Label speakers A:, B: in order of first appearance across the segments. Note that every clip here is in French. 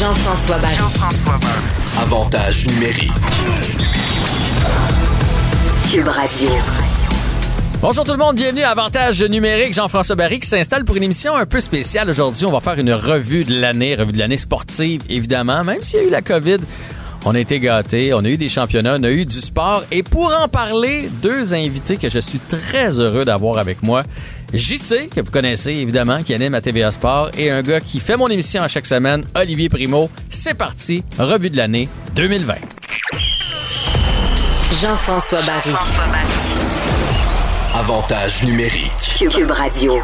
A: Jean-François Barry.
B: Avantage numérique.
A: Cube Radio.
C: Bonjour tout le monde, bienvenue à Avantage numérique. Jean-François Barry qui s'installe pour une émission un peu spéciale aujourd'hui. On va faire une revue de l'année, revue de l'année sportive, évidemment. Même s'il y a eu la COVID, on a été gâtés, on a eu des championnats, on a eu du sport. Et pour en parler, deux invités que je suis très heureux d'avoir avec moi. JC, que vous connaissez évidemment, qui anime à TVA Sport, et un gars qui fait mon émission à chaque semaine, Olivier Primo. C'est parti, revue de l'année 2020.
A: Jean-François Barry.
B: Avantage numérique.
A: Cube Radio.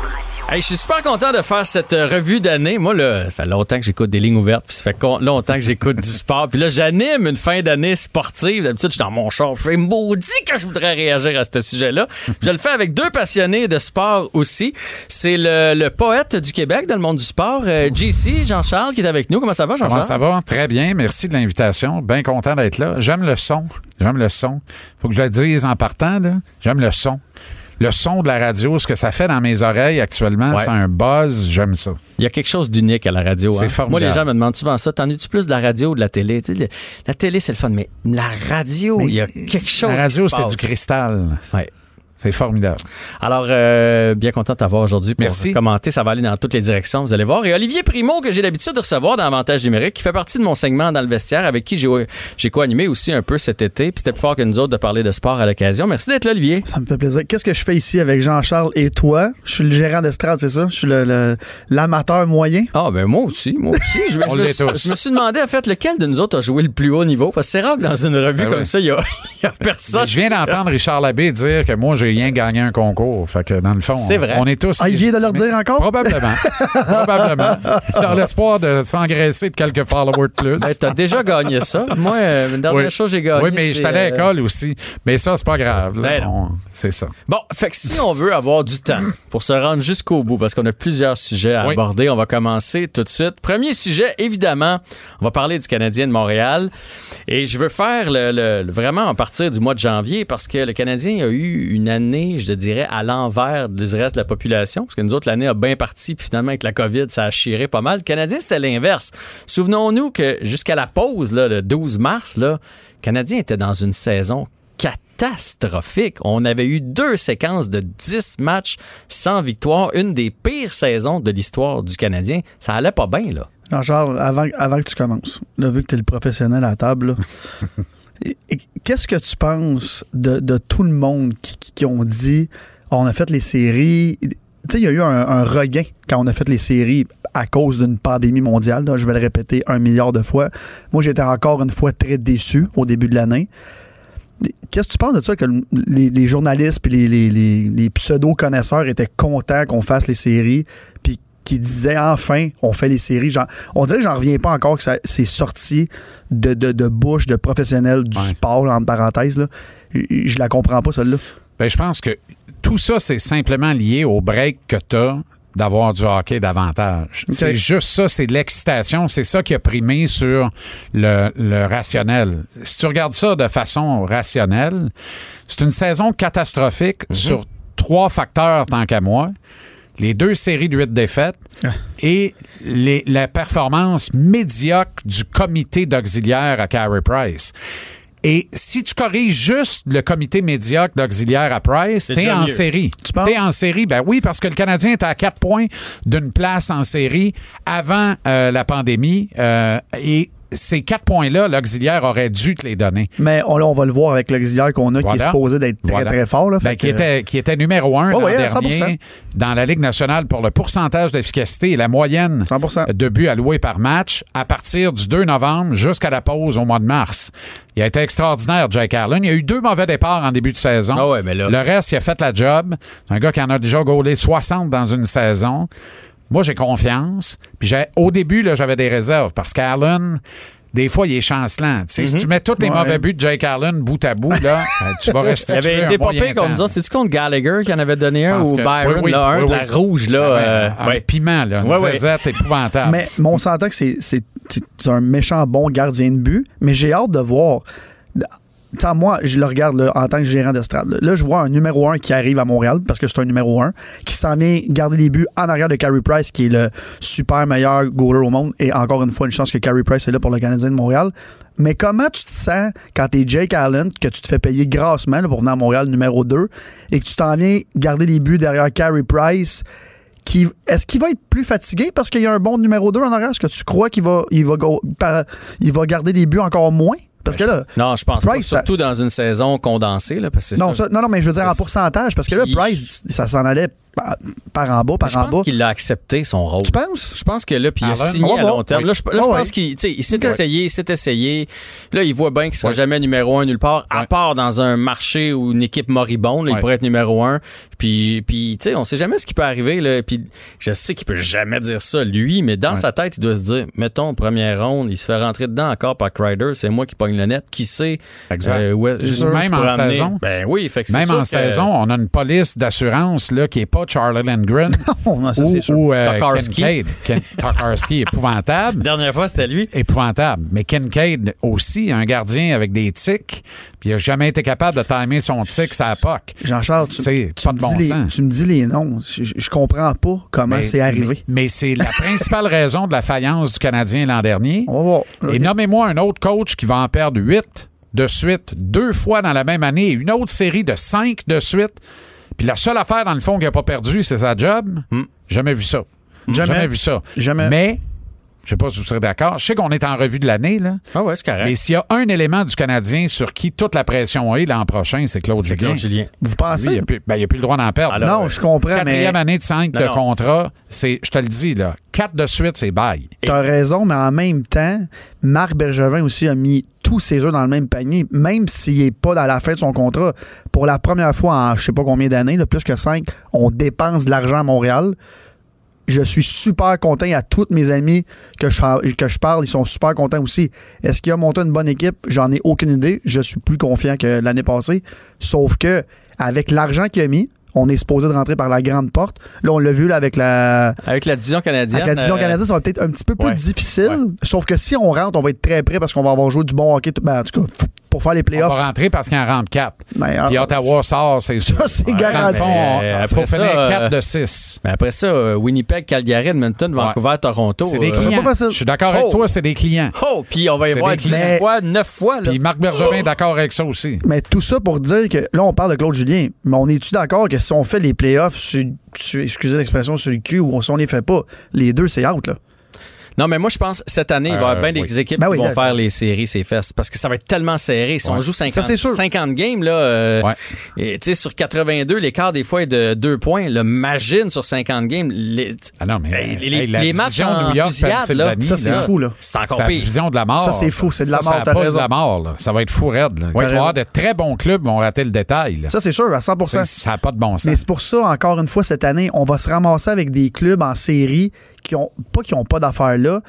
C: Hey, je suis super content de faire cette euh, revue d'année. Moi, là, ça fait longtemps que j'écoute des lignes ouvertes, puis ça fait longtemps que j'écoute du sport. Puis là, j'anime une fin d'année sportive. D'habitude, je suis dans mon char. Je fais maudit que je voudrais réagir à ce sujet-là. je le fais avec deux passionnés de sport aussi. C'est le, le poète du Québec dans le monde du sport, euh, JC, Jean-Charles, qui est avec nous. Comment ça va, Jean-Charles?
D: Comment ça va? Très bien. Merci de l'invitation. Bien content d'être là. J'aime le son. J'aime le son. Faut que je le dise en partant, là. J'aime le son. Le son de la radio, ce que ça fait dans mes oreilles actuellement,
C: Ouais.
D: c'est un buzz. J'aime ça.
C: Il y a quelque chose d'unique à la radio.
D: C'est
C: hein.
D: formidable.
C: Moi, les gens me demandent souvent ça. T'en es-tu plus de la radio ou de la télé? Tu sais, le- la télé, c'est le fun, mais la radio, il y a quelque chose
D: La radio, c'est du cristal.
C: Ouais.
D: C'est formidable.
C: Alors, euh, bien content de t'avoir aujourd'hui pour
D: Merci.
C: commenter. Ça va aller dans toutes les directions, vous allez voir. Et Olivier Primo, que j'ai l'habitude de recevoir dans Avantage numérique, qui fait partie de mon segment dans le vestiaire, avec qui j'ai co-animé aussi un peu cet été. Puis c'était plus fort que nous autres de parler de sport à l'occasion. Merci d'être là, Olivier.
E: Ça me fait plaisir. Qu'est-ce que je fais ici avec Jean-Charles et toi? Je suis le gérant d'estrade, c'est ça? Je suis le- le- l'amateur moyen?
C: Ah, ben moi aussi, moi aussi. Je,
D: On
C: je me,
D: l'est
C: suis- je me suis demandé, en fait, lequel de nous autres a joué le plus haut niveau? Parce que c'est rare que dans une revue
D: Ben
C: comme
D: oui.
C: ça, il y a, il y a personne.
D: Je viens d'entendre Richard Labbé dire que moi, j'ai rien gagné un concours. Fait que dans le fond,
C: C'est vrai.
D: on est tous.
E: Ah, il vient de leur dire encore?
D: Probablement. Probablement. Dans l'espoir de s'engraisser de quelques followers de plus.
C: Ben, T'as déjà gagné ça. Moi, euh, une dernière
D: Oui.
C: chose que j'ai gagné.
D: Oui, mais j'étais allé à
C: euh,
D: l'école aussi. Mais ça, c'est pas grave.
C: Ben.
D: On- C'est ça.
C: Bon, fait que si on veut avoir du temps pour se rendre jusqu'au bout, parce qu'on a plusieurs sujets à
D: Oui.
C: aborder, on va commencer tout de suite. Premier sujet, évidemment, on va parler du Canadien de Montréal. Et je veux faire le, le- le- vraiment à partir du mois de janvier, parce que le Canadien a eu une année, je dirais, à l'envers du reste de la population, parce que nous autres, l'année a bien parti, puis finalement, avec la COVID, ça a chiré pas mal. Le Canadien, c'était l'inverse. Souvenons-nous que jusqu'à la pause, là, le 12 mars, là, le Canadien était dans une saison catastrophique. On avait eu deux séquences de 10 matchs sans victoire, une des pires saisons de l'histoire du Canadien. Ça allait pas bien, là.
E: Jean-Charles, avant, avant que tu commences, là, vu que tu es le professionnel à la table, là, qu'est-ce que tu penses de, tout le monde qui, ont dit on a fait les séries? Tu sais, il y a eu un, regain quand on a fait les séries à cause d'une pandémie mondiale. je vais le répéter un milliard de fois. Moi, j'étais encore une fois très déçu au début de l'année. Qu'est-ce que tu penses de ça que le- les, journalistes les- les- les pseudo-connaisseurs étaient contents qu'on fasse les séries puis qui disaient enfin on fait les séries. Genre, on dirait que j'en reviens pas encore que ça c'est sorti de, de, de bouche de professionnels du
D: Ouais.
E: sport, entre parenthèses. Là. Je, je la comprends pas, celle-là.
D: Ben, je pense que tout ça, c'est simplement lié au break que tu as d'avoir du hockey davantage. C'est juste ça, c'est de l'excitation. C'est ça qui a primé sur le, le rationnel. Si tu regardes ça de façon rationnelle, c'est une saison catastrophique sur trois facteurs tant qu'à moi. Les deux séries de huit défaites et les- la performance médiocre du comité d'auxiliaire à Carey Price. Et si tu corriges juste le comité médiocre d'auxiliaire à Price, t'es en
C: mieux.
D: série.
E: Tu penses?
D: T'es en série, ben oui, parce que le Canadien était à quatre points d'une place en série avant euh, la pandémie. euh, et ces quatre points-là, l'auxiliaire aurait dû te les donner.
E: Mais on, là, on va le voir avec l'auxiliaire qu'on a qui est supposé d'être très,
D: Voilà.
E: très fort. Là,
D: Ben, qui,
E: que-
D: était, qui était numéro un dernier
E: 100%.
D: dans la Ligue nationale pour le pourcentage d'efficacité et la moyenne
E: 100%.
D: de buts alloués par match à partir du 2 novembre jusqu'à la pause au mois de mars. Il a été extraordinaire, Jake Allen. Il y a eu deux mauvais départs en début de saison.
C: Ah ouais, mais là-
D: Le reste, il a fait la job. C'est un gars qui en a déjà gaulé 60 dans une saison. Moi, j'ai confiance. Puis j'ai- au début, là, j'avais des réserves parce qu'Allen, des fois, il est chancelant. Si tu mets tous les
E: Ouais.
D: mauvais buts de Jake Allen bout à bout, là, euh, tu vas
C: Il
D: restituer
C: avait été pire contre nous autres. C'est-tu contre Gallagher qui en avait donné un
D: Parce
C: ou
D: que-
C: Byron,
D: oui, oui,
C: là, un
D: oui,
C: de la
D: oui.
C: rouge, là?
D: Ah ouais,
C: euh,
D: un piment, là, une
C: Ouais, ouais.
D: zézette épouvantable.
E: Mais, mais on s'entend que c'est, c'est, c'est un méchant bon gardien de but, mais j'ai hâte de voir. Tu sais, moi, je le regarde en tant que gérant d'estrade. Là. Je vois un numéro 1 qui arrive à Montréal, parce que c'est un numéro 1, qui s'en vient garder des buts en arrière de Carey Price, qui est le super meilleur goaler au monde. Et encore une fois, une chance que Carey Price est là pour le Canadien de Montréal. Mais comment tu te sens quand t'es Jake Allen, que tu te fais payer grassement pour venir à Montréal numéro 2, et que tu t'en viens garder des buts derrière Carey Price? est-ce qu'il va être plus fatigué parce qu'il y a un bon numéro 2 en arrière? Est-ce que tu crois qu'il va, il va, il va garder des buts encore moins? Parce que là,
C: Non, je pense pas.
E: Price, ça-
C: Surtout dans une saison condensée, là, parce que
E: non,
C: ça.
E: non, non, mais je veux dire en pourcentage, parce que là, Price, ça s'en allait par, par en bas, par
C: je
E: en
C: pense
E: bas.
C: qu'il a accepté son rôle.
E: Tu penses?
C: Je pense que là, puis il a signé
E: va
C: à long terme.
D: Oui.
C: Là, je, là, je
E: Ah
C: pense qu'il il s'est essayé, il s'est essayé. Là, il voit bien qu'il sera
D: Ouais.
C: jamais numéro un nulle part, à part dans un marché ou une équipe moribonde. là, Il pourrait être numéro un. Puis, puis tu sais, on sait jamais ce qui peut arriver. Là. Puis, je sais qu'il peut jamais dire ça, lui, mais dans sa tête, il doit se dire, mettons, première ronde, il se fait rentrer dedans encore par Crider. C'est moi qui pogne le net. Qui sait?
D: Exact.
C: euh,
D: même en
C: amener.
D: saison.
C: Ben oui, fait que
D: Même
C: sûr
D: en
C: que-
D: saison, on a une police d'assurance là, qui n'est pas Charlie Lindgren
E: Oh, non, ça,
D: ou,
E: c'est sûr.
D: ou, euh. Ken- Tokarski, épouvantable.
C: Dernière fois, c'était lui.
D: épouvantable. Mais Kincaid aussi, un gardien avec des tics, puis il n'a jamais été capable de timer son tic à la POC.
E: Jean-Charles, tu,
D: C'est
E: tu
D: pas
E: me
D: de bon
E: dis les,
D: sens.
E: tu me dis les noms. Je, je comprends pas comment
D: Mais-
E: c'est arrivé.
D: Mais, mais c'est la principale raison de la faillance du Canadien l'an dernier.
E: On va voir.
D: Et nommez-moi un autre coach qui va en perdre huit de suite, deux fois dans la même année, et une autre série de cinq de suite. Puis la seule affaire, dans le fond, qu'il n'a pas perdu, c'est sa job. Jamais vu ça.
E: Jamais.
D: vu ça.
E: Jamais.
D: Mais, je sais pas si vous serez d'accord, je sais qu'on est en revue de l'année, là.
C: Ah ouais, c'est correct.
D: Mais s'il y a un élément du Canadien sur qui toute la pression est l'an prochain, c'est Claude.
C: Claude Julien.
E: Vous
D: Lui,
E: pensez?
D: il n'a plus, ben, plus le droit d'en perdre.
C: Alors,
E: non, je comprends, mais
D: Quatrième année de cinq
C: Non,
D: de
C: non.
D: contrat, c'est, je te le dis, là, quatre de suite, c'est bail.
E: T'as raison, mais en même temps, Marc Bergevin aussi a mis tous ses œufs dans le même panier, même s'il n'est pas dans la fin de son contrat. Pour la première fois en je sais pas combien d'années, plus que cinq, on dépense de l'argent à Montréal. Je suis super content. À tous mes amis que je, que je parle, ils sont super contents aussi. Est-ce qu'il a monté une bonne équipe? J'en ai aucune idée. Je suis plus confiant que l'année passée. Sauf que, avec l'argent qu'il a mis, on est supposé de rentrer par la grande porte. Là, on l'a vu là, avec la,
C: Avec la division canadienne.
E: avec la division
C: euh,
E: canadienne, ça va peut-être un petit peu plus
C: ouais.
E: difficile. Sauf que si on rentre, on va être très prêt parce qu'on va avoir joué du bon hockey. ben, en tout cas, pour faire les
D: On
E: playoffs.
D: va rentrer parce qu'il en rentre quatre.
E: Ben,
D: Puis
E: ah,
D: Ottawa sort, c'est sûr.
E: Ça, c'est garanti.
D: il
C: après
D: faut
C: ça,
D: finir
C: euh,
D: 4 de 6.
C: Mais après ça, euh, Winnipeg, Calgary, Edmonton, Vancouver, Toronto.
D: C'est des
C: euh,
D: clients.
E: pas facile.
D: Je suis d'accord
C: Oh.
D: avec toi, c'est des clients.
C: Oh, puis on va y voir
D: des
C: 10
E: clients.
C: fois, 9 fois.
D: Puis Marc Bergevin est d'accord avec ça aussi.
E: Mais tout ça pour dire que là, on parle de Claude Julien, mais on est-tu d'accord que si on fait les playoffs, sur, sur- excusez l'expression, sur le cul ou si on les fait pas, les deux, c'est out, là?
C: Non, mais moi, je pense cette année, il va y avoir
D: Euh,
C: bien des
D: oui.
C: équipes
E: Ben
C: qui
E: oui,
C: vont
E: là-
C: faire les séries, ces fesses. Parce que ça va être tellement serré. Si on joue 50,
E: Ça, c'est sûr.
C: 50 games, là, euh,
D: Ouais.
C: et, tu sais, sur 82, l'écart des fois est de 2 points. Le Magine sur 50 games. Les,
D: Ah non, mais
C: les-
D: hey,
C: les matchs en
D: New York,
C: fusillade, là,
E: Ça, c'est fou, là.
C: c'est encore
D: C'est la
C: pire.
D: division de la mort.
E: Ça, c'est fou, c'est de la mort,
D: Ça pas de la mort. là. Ça va être fou raide. là. Il va y avoir de très bons clubs qui vont rater le détail. là.
E: Ça, c'est sûr, à 100
D: C'est- Ça n'a pas de bon sens.
E: Mais c'est pour ça, encore une fois, cette année, on va se ramasser avec des clubs en série qui ont, pas qui n'ont pas d'affaires là,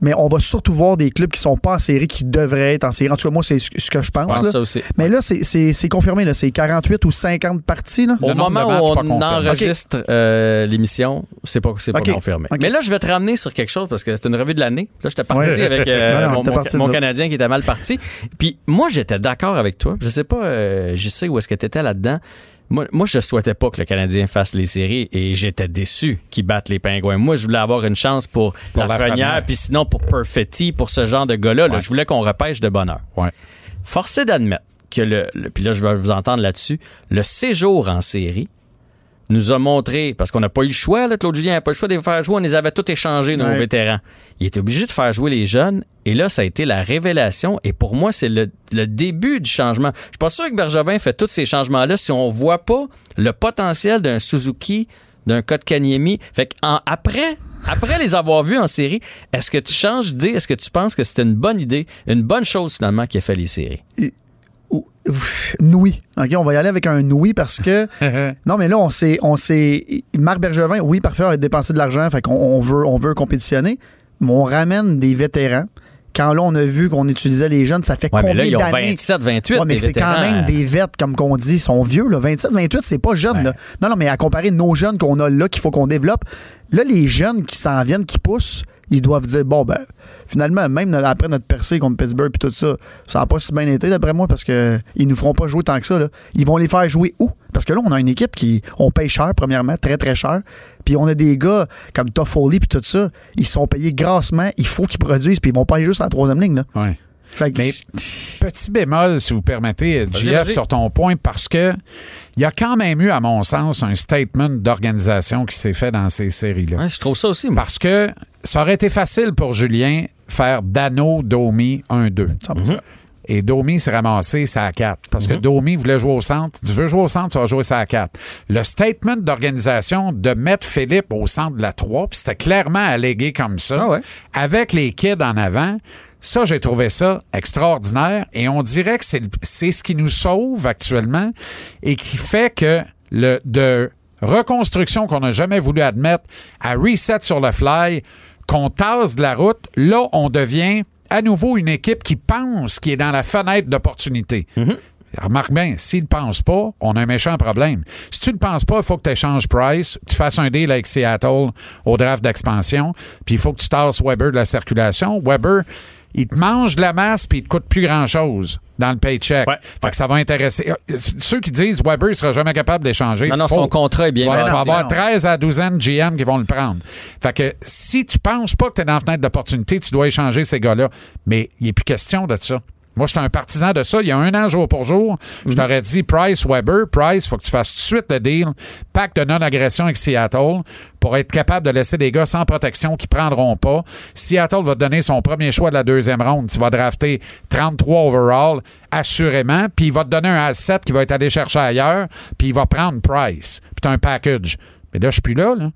E: mais on va surtout voir des clubs qui sont pas en série qui devraient être en série. En tout cas, moi, c'est ce que je pense.
C: Je pense
E: là.
C: ça aussi.
E: Mais là, c'est- c'est c'est confirmé, là. C'est 48 ou 50 parties, là.
C: Au moment où on enregistre euh, l'émission, c'est pas, c'est pas confirmé. Mais là, je vais te ramener sur quelque chose parce que c'est une revue de l'année. Là, j'étais parti
E: Ouais.
C: avec euh,
E: Non, non,
C: mon,
E: parti.
C: Canadien qui était mal parti. Puis moi, j'étais d'accord avec toi. Je sais pas, euh, je sais où est-ce que tu étais là-dedans. Moi, moi, je souhaitais pas que le Canadien fasse les séries et j'étais déçu qu'ils battent les Pingouins. Moi, je voulais avoir une chance pour,
D: Pour
C: la
D: Lafrenière.
C: Puis sinon pour Perfetti, pour ce genre de gars-là. là. Je voulais qu'on repêche de bonheur.
D: Ouais.
C: Forcé d'admettre que le, le- puis là je vais vous entendre là-dessus, le séjour en série nous a montré, parce qu'on n'a pas eu le choix, là, Claude Julien n'a pas eu le choix de les faire jouer, on les avait tous échangés, nos
E: Ouais.
C: vétérans. Il était obligé de faire jouer les jeunes, et là, ça a été la révélation, et pour moi, c'est le, le début du changement. Je suis pas sûr que Bergevin fait tous ces changements-là si on voit pas le potentiel d'un Suzuki, d'un Kotkaniemi. Fait qu'en- après, après les avoir vus en série, est-ce que tu changes d'idée? Est-ce que tu penses que c'était une bonne idée, une bonne chose finalement qui a fait les séries?
E: Noui. OK, on va y aller avec un Noui parce que. non, mais là, on s'est. On s'est Marc Bergevin, oui, parfait, a dépensé de l'argent, fait qu'on on veut, on veut compétitionner, mais on ramène des vétérans. Quand là, on a vu qu'on utilisait les jeunes, ça fait
C: Ouais, mais
E: combien
C: là, ils ont
E: d'années?
C: 27, 28.
E: Ouais, mais c'est quand même des vêtes, comme qu'on dit, ils sont vieux. Là. 27, 28, c'est pas jeune. Là. Non, non, mais à comparer nos jeunes qu'on a là, qu'il faut qu'on développe, là, les jeunes qui s'en viennent, qui poussent, ils doivent dire, bon, ben, finalement, même après notre percée contre Pittsburgh puis tout ça, ça n'a pas si bien été, d'après moi, parce que ils nous feront pas jouer tant que ça. Là. Ils vont les faire jouer où? Parce que là, on a une équipe qui, on paye cher, premièrement, très, très cher. Puis on a des gars comme Toffoli puis tout ça, ils sont payés grassement, il faut qu'ils produisent, puis ils vont pas juste à la troisième ligne. Là. Fait que-
D: Mais petit bémol, si vous permettez, JF, sur ton point, parce que il y a quand même eu, à mon sens, un statement d'organisation qui s'est fait dans ces séries-là.
C: Ouais, je trouve ça aussi. moi.
D: Parce que ça aurait été facile pour Julien faire Dano, Domi 1-2.
E: 100%.
D: Et Domi s'est ramassé ça à 4. Parce que Domi voulait jouer au centre. Tu veux jouer au centre, tu vas jouer ça à 4. Le statement d'organisation de mettre Philippe au centre de la 3, puis c'était clairement allégué comme ça,
C: Ah ouais.
D: avec les kids en avant. Ça, j'ai trouvé ça extraordinaire. Et on dirait que c'est le- ce qui nous sauve actuellement et qui fait que le de reconstruction qu'on n'a jamais voulu admettre à reset sur le fly, qu'on tasse de la route, là, on devient à nouveau une équipe qui pense qui est dans la fenêtre d'opportunité. Remarque bien, s'il ne pense pas, on a un méchant problème. Si tu ne penses pas, il faut que tu échanges Price, tu fasses un deal avec Seattle au draft d'expansion, puis il faut que tu tasses Weber de la circulation. Weber, il te mange de la masse, puis il te coûte plus grand-chose dans le paycheck.
C: Ouais.
D: Fait que ça va intéresser. euh, Ceux qui disent Weber ne sera jamais capable d'échanger.
C: Non, non, son contrat est bien
D: Tu vas, tu vas avoir
E: non.
D: 13 à 12 ans de GM qui vont le prendre. Fait que si tu penses pas que tu es dans la fenêtre d'opportunité, tu dois échanger ces gars-là. Mais il n'est plus question de ça. Moi, j'étais un partisan de ça. Il y a un an, jour pour jour, je t'aurais dit Price, Weber, Price, faut que tu fasses tout de suite le deal. Pacte de non-agression avec Seattle pour être capable de laisser des gars sans protection qui prendront pas. Seattle va te donner son premier choix de la deuxième ronde. Tu vas drafter 33 overall, assurément. Puis il va te donner un asset qui va être allé chercher ailleurs. Puis il va prendre Price. Puis tu as un package. Mais là, je suis plus là. Là,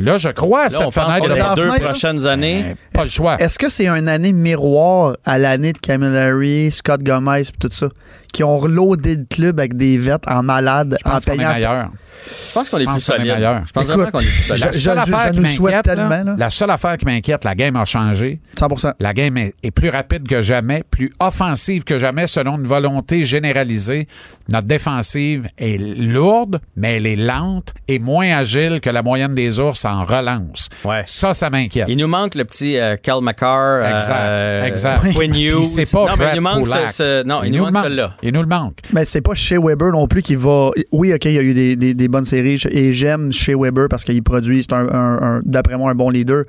D: là je crois à
C: Là,
D: cette
C: on pense
D: fenêtre
C: les deux
E: fenêtre, là?
C: prochaines années.
D: Eh, Pas le choix.
E: Est-ce que c'est une année miroir à l'année de Camilleri, Scott Gomez et tout ça, qui ont reloadé le club avec des vêtes en malade,
D: Je
E: en
D: pense qu'on est
E: payant?
D: meilleur.
C: Je pense qu'on est plus solide. Je pense
E: Écoute,
C: vraiment qu'on est plus solide.
D: La seule affaire qui m'inquiète, là,
E: là.
D: la seule affaire qui m'inquiète, la game a changé.
E: 100
D: La game est, est plus rapide que jamais, plus offensive que jamais, selon une volonté généralisée. Notre défensive est lourde, mais elle est lente et moins agile que la moyenne des ours en relance.
C: Ouais.
D: Ça, ça m'inquiète.
C: Il nous manque le petit euh, Cal McCarr,
D: Exact,
C: euh,
D: exact.
C: Quinn
D: Puis
C: Hughes.
D: c'est pas
C: non, mais il nous manque
D: Kulak.
C: ce, ce- non, il, nous
D: le
C: manque celui-là.
D: Il nous le manque.
E: Mais c'est pas chez Weber non plus qui va. Oui, OK, il y a eu des, des- des bonnes séries et j'aime chez Weber parce qu'il produit, c'est un, un- un- d'après moi un bon leader,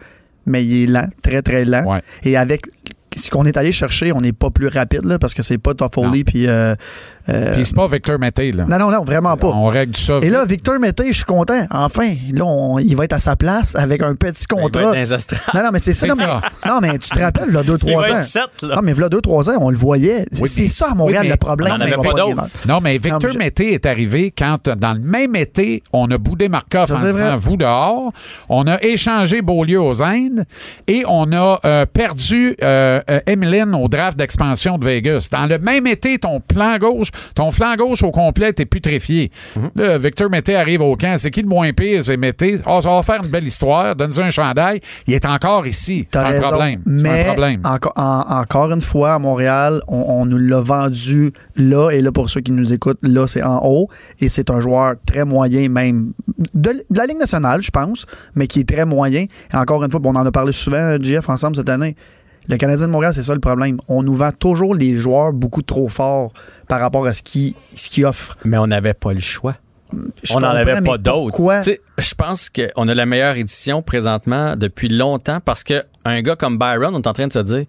E: mais il est lent, très très lent.
D: Ouais.
E: Et avec ce qu'on est allé chercher, on n'est pas plus rapide là, parce que c'est pas Toffoli puis. euh, euh,
D: Puis c'est pas Victor Mété, là.
E: non, non, non, vraiment pas.
D: On règle ça.
E: Et là, Victor Mété, je suis content. Enfin, là, on- il va être à sa place avec un petit
C: Il va être
E: contrat.
C: dans les astrales.
E: Non, non, mais c'est ça. Non,
D: ça.
E: mais, non, mais tu te rappelles, là, 2-3
C: Il va
E: ans.
C: là.
E: Non, mais là, 2-3 ans, on le voyait. C'est
D: Oui,
E: c'est
D: mais-
E: ça à Montréal
D: oui,
E: le problème.
C: on en avait
E: mais on
C: pas
E: va
C: d'autres.
D: Non, mais Victor
E: Non, mais je-
D: Mété est arrivé quand, dans le même été, on a boudé Markov en disant vous dehors. On a échangé Beaulieu aux Indes et on a euh, perdu euh, euh, Emeline au draft d'expansion de Vegas. Dans le même été, ton plan gauche, ton flanc gauche au complet était putréfié.
E: Mhm.
D: Là, Victor Mété arrive au camp. C'est qui le moins pire? C'est Mété? Ah, ça va faire une belle histoire. Donne-nous un chandail. Il est encore ici. C'est un problème.
E: Mais enco- en- encore une fois, à Montréal, on, on nous l'a vendu là. Et là, pour ceux qui nous écoutent, là, c'est en haut. Et c'est un joueur très moyen, même de, de la Ligue nationale, je pense, mais qui est très moyen. Et encore une fois, bon, on en a parlé souvent, JF, ensemble cette année. Le Canadien de Montréal, c'est ça le problème. On nous vend toujours les joueurs beaucoup trop forts par rapport à ce qu'ils ce qu'ils offrent.
C: Mais on n'avait pas le choix.
E: Je
C: on n'en avait pas d'autres. Je pense qu'on a la meilleure édition présentement depuis longtemps parce qu'un gars comme Byron, on est en train de se dire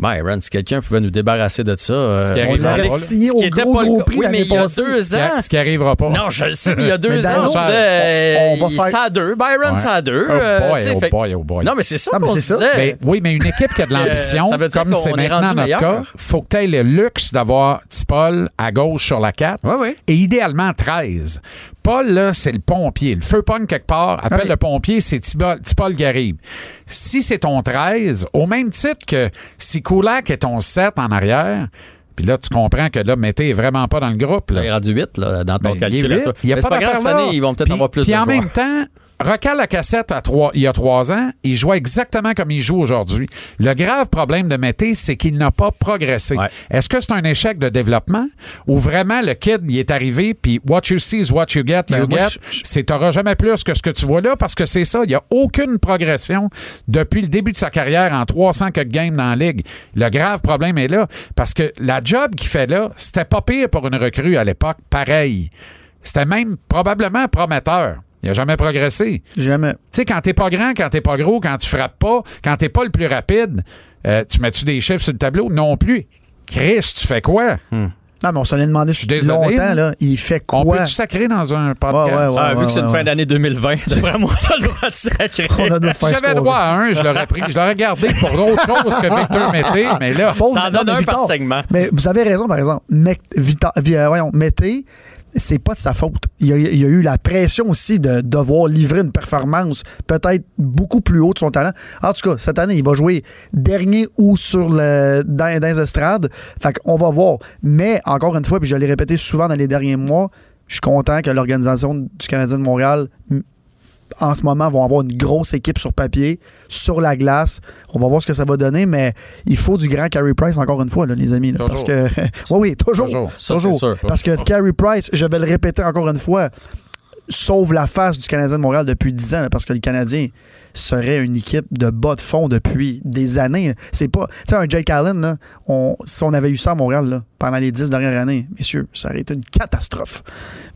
C: Byron, si quelqu'un pouvait nous débarrasser de ça. euh,
D: Ce qui
E: On l'aurait signé au gros, gros
C: cas.
E: prix
C: Oui, mais il y a deux ans.
D: Ce qui arrivera pas.
C: Non, je le sais, mais il y a deux
E: Mais
C: ans,
E: Dano,
C: je disais,
E: on- on va
C: il-
E: faire-
C: ça à deux. Byron,
D: Ouais.
C: ça à deux.
D: Oh
C: euh,
D: boy,
C: sais,
D: oh
C: fait-
D: boy, oh boy.
C: Non, mais c'est ça
E: mais
C: qu'on disait.
D: Ben, oui, mais une équipe qui a de l'ambition,
C: Euh, ça veut dire
D: comme c'est
C: est
D: maintenant notre cas, faut que tu aies le luxe d'avoir Tipol à gauche sur la 4
C: Oui, oui.
D: et idéalement 13. Paul, là, c'est le pompier. Le feu pogne quelque part, appelle
E: Oui.
D: le pompier, c'est Tipol, Tipol qui arrive. Si c'est ton 13, au même titre que si Kulak est ton 7 en arrière, Puis là, tu comprends que là, Mété est vraiment pas dans le groupe. Là.
C: Il est rendu 8 là, dans ton
D: Ben,
C: calcul.
D: il est
C: à
D: huit.
C: toi.
D: Il y a
C: Mais
D: pas
C: c'est pas grave, cette année, ils vont peut-être
D: Puis-
C: avoir plus
D: Puis
C: de
D: en
C: joueurs.
D: même temps, recale la cassette à trois, il y a trois ans, il jouait exactement comme il joue aujourd'hui. Le grave problème de Mété, c'est qu'il n'a pas progressé.
C: Ouais.
D: Est-ce que c'est un échec de développement ou vraiment le kid, il est arrivé, puis what you see is what you get,
E: Ben,
D: you
E: moi,
D: get, c'est t'auras jamais plus que ce que tu vois là parce que c'est ça, il n'y a aucune progression depuis le début de sa carrière en 300 quelques games dans la ligue. Le grave problème est là parce que la job qu'il fait là, c'était pas pire pour une recrue à l'époque, pareil. C'était même probablement prometteur. Il n'a jamais progressé.
E: Jamais.
D: Tu sais, quand t'es pas grand, quand t'es pas gros, quand tu frappes pas, quand t'es pas le plus rapide, euh, tu mets-tu des chiffres sur le tableau? Non plus. Chris, tu fais quoi?
E: Non, mais on s'en est demandé
D: suis
E: depuis
D: désolé,
E: longtemps,
D: là.
E: là. Il fait
D: On
E: quoi?
D: peut-tu sacrer dans un podcast?
E: Ouais, ouais, ouais.
C: Ah, vu que c'est une
E: ouais,
C: fin d'année 2020, d'après moi, on a le droit de sacrer.
E: On
D: Si j'avais droit à un, je l'aurais pris. Je l'aurais gardé pour d'autres choses que Victor Mété, mais là.
C: T'en donnes un par segment.
E: Mais vous avez raison, par exemple. Mec, Vita- euh, voyons, Mété, c'est pas de sa faute. Il y, a, eu la pression aussi de devoir livrer une performance peut-être beaucoup plus haute de son talent. En tout cas, cette année, il va jouer dernier ou sur le dans, dans les estrades. Fait qu'on va voir. Mais encore une fois, puis je l'ai répété souvent dans les derniers mois, je suis content que l'organisation du Canadien de Montréal en ce moment vont avoir une grosse équipe sur papier, sur la glace. On va voir ce que ça va donner, mais il faut du grand Carey Price encore une fois, là, les amis. là, parce que oui, oui, toujours.
D: Toujours.
C: Ça,
E: toujours.
C: sûr.
E: Parce que Carey Price, je vais le répéter encore une fois, sauve la face du Canadien de Montréal depuis 10 ans, là, parce que le Canadien serait une équipe de bas de fond depuis des années. C'est pas. Tu sais, un Jake Allen, là, on, si on avait eu ça à Montréal là, pendant les 10 dernières années, messieurs, ça aurait été une catastrophe.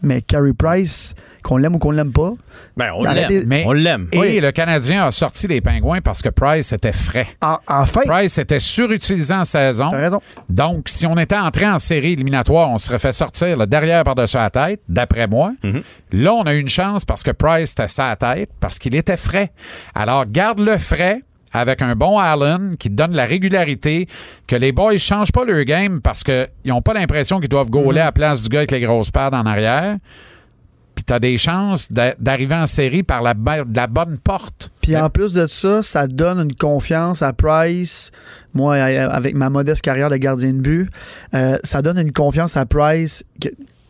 E: Mais Carey Price, qu'on l'aime ou qu'on l'aime pas,
C: Ben, on l'aime.
D: Mais-
C: On l'aime.
D: Et
E: Oui.
D: le Canadien a sorti les pingouins parce que Price était frais.
E: en, enfin,
D: Price était surutilisé en saison.
E: t'as raison.
D: Donc, si on était entré en série éliminatoire, on serait fait sortir le derrière par-dessus la tête, d'après moi. Là, on a eu une chance parce que Price était sa tête, parce qu'il était frais. Alors, garde-le frais avec un bon Allen qui te donne la régularité, que les boys ne changent pas leur game parce qu'ils n'ont pas l'impression qu'ils doivent gauler à la place du gars avec les grosses paires en arrière. Puis tu as des chances d'a- d'arriver en série par la, de la bonne porte.
E: Puis en plus de ça, ça donne une confiance à Price. Moi, euh, avec ma modeste carrière de gardien de but, euh, ça donne une confiance à Price. que-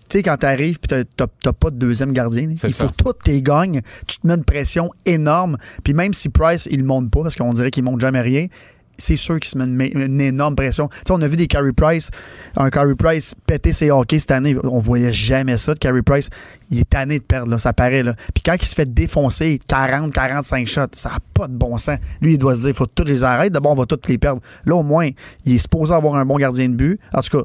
E: Tu sais, quand t'arrives puis t'as- pas de deuxième gardien, il
D: ça.
E: faut toutes tes gagnes. Tu te mets une pression énorme. Puis même si Price, il monte pas, parce qu'on dirait qu'il monte jamais rien, c'est sûr qu'il se met une, une énorme pression. Tu sais, on a vu des Carey Price, un Carey Price péter ses hockey cette année. On voyait jamais ça de Carey Price. Il est tanné de perdre, là, ça paraît. Là. Puis quand il se fait défoncer 40, 45 shots, ça n'a pas de bon sens. Lui, il doit se dire, il faut tous les arrêter. D'abord, on va tous les perdre. Là, au moins, il est supposé avoir un bon gardien de but. En tout cas,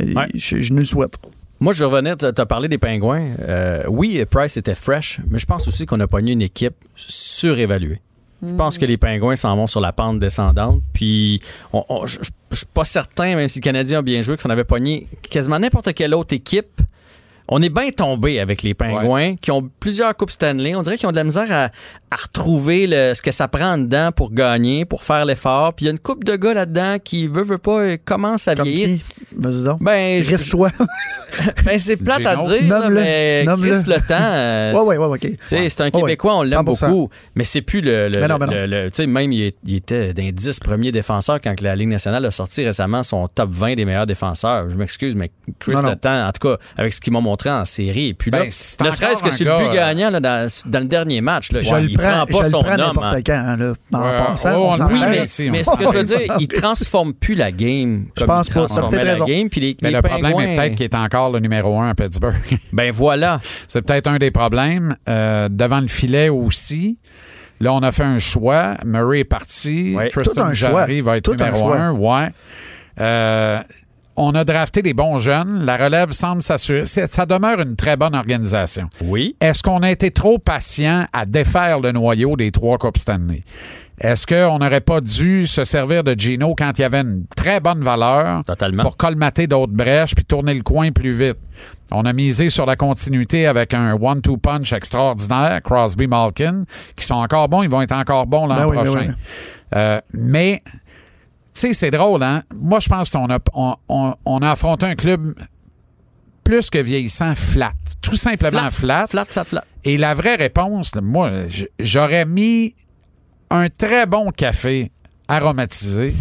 C: Ouais.
E: je, je nous le souhaite.
C: Moi, je revenais, tu as parlé des pingouins. Euh, oui, Price était fresh, mais je pense aussi qu'on a pogné une équipe surévaluée. Je pense que les pingouins s'en vont sur la pente descendante. Puis, je suis pas certain, même si le Canadien a bien joué, que ça en avait pogné quasiment n'importe quelle autre équipe. On est bien tombé avec les pingouins qui ont plusieurs Coupes Stanley. On dirait qu'ils ont de la misère à, à retrouver le- ce que ça prend dedans pour gagner, pour faire l'effort. Puis il y a une coupe de gars là-dedans qui, veut, veut pas, euh, commence à
E: Comme
C: vieillir.
E: Vas-y donc.
C: Ben,
E: Reste-toi.
C: ben, c'est plate à dire, là, mais. Chris Le Temps, euh,
E: ouais, ouais, ouais, OK.
C: c'est un Québécois, on l'aime
E: 100%.
C: beaucoup, mais c'est plus le. le,
E: Ben non, ben non.
C: le- le- tu sais, même, il, il était d'un 10 premiers défenseurs quand la Ligue nationale a sorti récemment son top 20 des meilleurs défenseurs. Je m'excuse, mais Chris
E: non.
C: Le Temps, en tout cas, avec ce qu'ils m'ont montré en série, et puis là,
D: Ben, c'est
C: ne serait-ce que sur le but
D: euh,
C: gagnant là, dans, dans le dernier match, là,
E: Je le
C: il
E: prends,
C: prend pas
E: je
C: son
E: le prends
C: homme.
E: n'importe
C: hein.
E: quand, là, en
D: Ouais,
E: passant. on
C: Oui,
D: prend
E: parle.
C: mais, ce que je veux dire, il transforme plus la game.
E: Je
C: comme
E: pense
C: il
E: pas.
C: Transformait
E: peut-être
C: la
E: raison.
C: game. Puis les,
D: Mais
C: les
D: le problème est peut-être qu'il est encore le numéro un à Pittsburgh.
C: Ben voilà.
D: C'est peut-être un des problèmes. Euh, devant le filet aussi. Là, on a fait un choix. Murray est parti.
C: Ouais.
D: Tristan Jarry va être
E: Tout un
D: numéro
E: choix.
D: un. Ouais. Euh, on a drafté des bons jeunes. La relève semble s'assurer. Ça demeure une très bonne organisation.
C: Oui.
D: Est-ce qu'on a été trop patient à défaire le noyau des trois Coupes Stanley? Est-ce qu'on n'aurait pas dû se servir de Gino quand il y avait une très bonne valeur
C: Totalement.
D: pour colmater d'autres brèches puis tourner le coin plus vite? On a misé sur la continuité avec un one-two punch extraordinaire, Crosby Malkin, qui sont encore bons, ils vont être encore bons l'an
E: Ben oui, ben
D: prochain.
E: oui.
D: Euh, mais, sais, c'est drôle, hein? Moi, je pense qu'on a, on, on- on a affronté un club plus que vieillissant, flat. Tout simplement flat.
C: Flat, flat, flat.
D: Et la vraie réponse, moi, j'aurais mis un très bon café aromatisé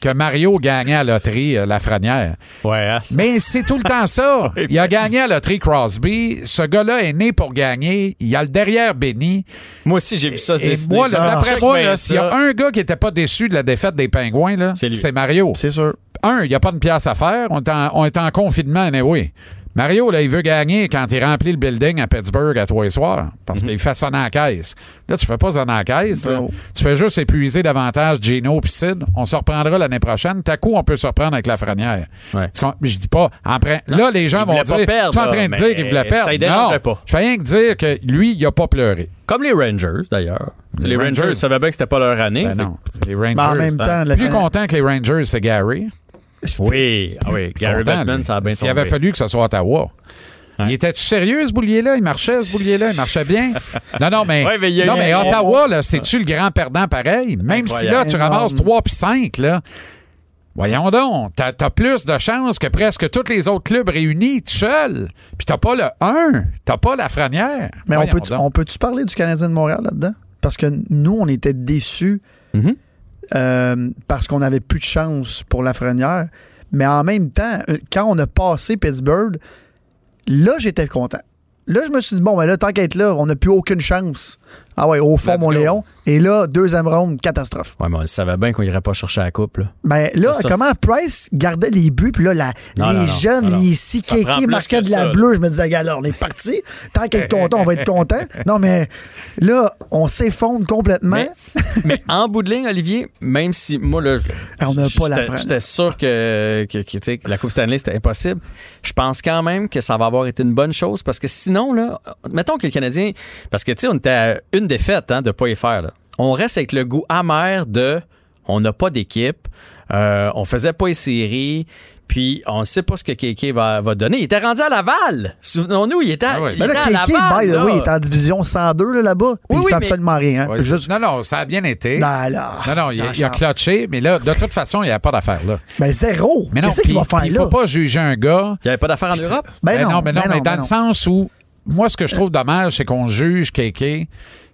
D: que Mario gagnait à la loterie euh, Lafrenière.
C: Ouais, hein, ça-
D: Mais c'est tout le temps ça. Il a gagné à la loterie Crosby. Ce gars-là est né pour gagner. Il a le derrière béni.
C: Moi aussi, j'ai vu ça se
D: Et
C: dessiner.
D: moi, là,
C: Genre,
D: d'après moi, s'il y a un gars qui n'était pas déçu de la défaite des Pingouins, là,
C: C'est
D: Mario.
E: C'est sûr.
D: Un, il n'y a pas de pièce à faire. On est en, on est en confinement, anyway. Mario, là, il veut gagner quand il remplit le building à Pittsburgh à tous les soirs parce
C: Mhm.
D: qu'il fait sonner la caisse. Là, tu fais pas sonner la caisse. là. Tu fais juste épuiser davantage Gino et Sid. On se reprendra l'année prochaine. T'as coup, on peut se reprendre avec la frenière.
C: Ouais.
D: Je dis pas. Après, là, les gens vont dire
C: perdre,
D: Tu es en train de dire qu'il voulait perdre.
C: ça
D: non.
C: pas.
D: Je fais rien que dire que lui, il a pas pleuré.
C: Comme les Rangers, d'ailleurs. Les,
D: Les
C: Rangers,
D: Rangers.
C: savaient bien que c'était pas leur année.
D: Ben
C: Fait
D: non. Les Rangers.
E: Mais en même temps, le
D: plus content que les Rangers, c'est Gary.
C: Oui, ah oui. Gary
D: Content,
C: Bettman, ça a bien
D: S'il avait fallu que ce soit Ottawa. Il était-tu sérieux, ce boulier-là? Il marchait, ce boulier-là? Il marchait bien? Non, non, mais,
C: Ouais, mais il y a-
D: non, mais Ottawa, là, c'est-tu le grand perdant pareil? Même si là, tu ramasses
E: Énorme.
D: 3 puis 5, là. Voyons donc, t'as as plus de chances que presque tous les autres clubs réunis tout seul. Puis t'as pas le 1, t'as pas la frenière.
E: Mais on
D: Voyons
E: peut, on peut-tu parler du Canadien de Montréal là-dedans? Parce que nous, on était déçus
C: Mhm.
E: Euh, parce qu'on n'avait plus de chance pour la Frenière. Mais en même temps, euh, quand on a passé Pittsburgh, là, j'étais content. Là, je me suis dit, bon, ben là, tant qu'être là, on n'a plus aucune chance. Ah ouais, au fond,
D: Let's
E: mon
D: go.
E: Léon. Et là, deuxième ronde, catastrophe.
C: Ouais, mais on savait bien qu'on irait pas chercher la coupe, là.
E: Ben là,
C: Ça,
E: comment Price gardait les buts, puis là, la-
C: Non,
E: les
C: non,
E: jeunes,
C: non,
E: les
C: plus
E: marquaient de la
C: ça, là.
E: bleue, je me disais, là, on est parti. Tant qu'être content, on va être content. Non, mais là, on s'effondre complètement.
C: Mais, mais en bout de ligne, Olivier, même si moi, là, je-
E: On n'a pas la
C: j'étais- sûr que, que la Coupe Stanley, c'était impossible. Je pense quand même que ça va avoir été une bonne chose parce que sinon, là, mettons que le Canadien. Parce que, tu sais, on était à une défaite hein, de pas y faire. Là. On reste avec le goût amer de on n'a pas d'équipe, euh, on faisait pas les séries. Puis on ne sait pas ce que Kéké va, va donner. Il était rendu à Laval. Souvenons-nous, il était,
D: Ah oui.
C: il
E: Mais
C: était
E: là,
C: à Laval.
E: by the
C: là.
E: way, il est en division 102 là, là-bas.
C: Oui,
E: il
C: oui,
E: fait
C: mais-
E: absolument rien. hein.
D: Ouais,
E: Juste-
D: Non, non, ça a bien été.
E: Non, là.
D: Non, non, il, il a clutché, mais là, de toute façon, il n'y a pas d'affaire là.
E: Ben, zéro.
D: Mais non,
E: Qu'est-ce qu'il va faire
D: puis il
E: là?
D: faut pas juger un gars
C: Il n'y avait pas d'affaires en Europe?
E: Ben, non,
D: mais non,
E: ben
D: mais dans
E: ben
D: le sens où, moi, ce que je trouve dommage, c'est qu'on juge Kéké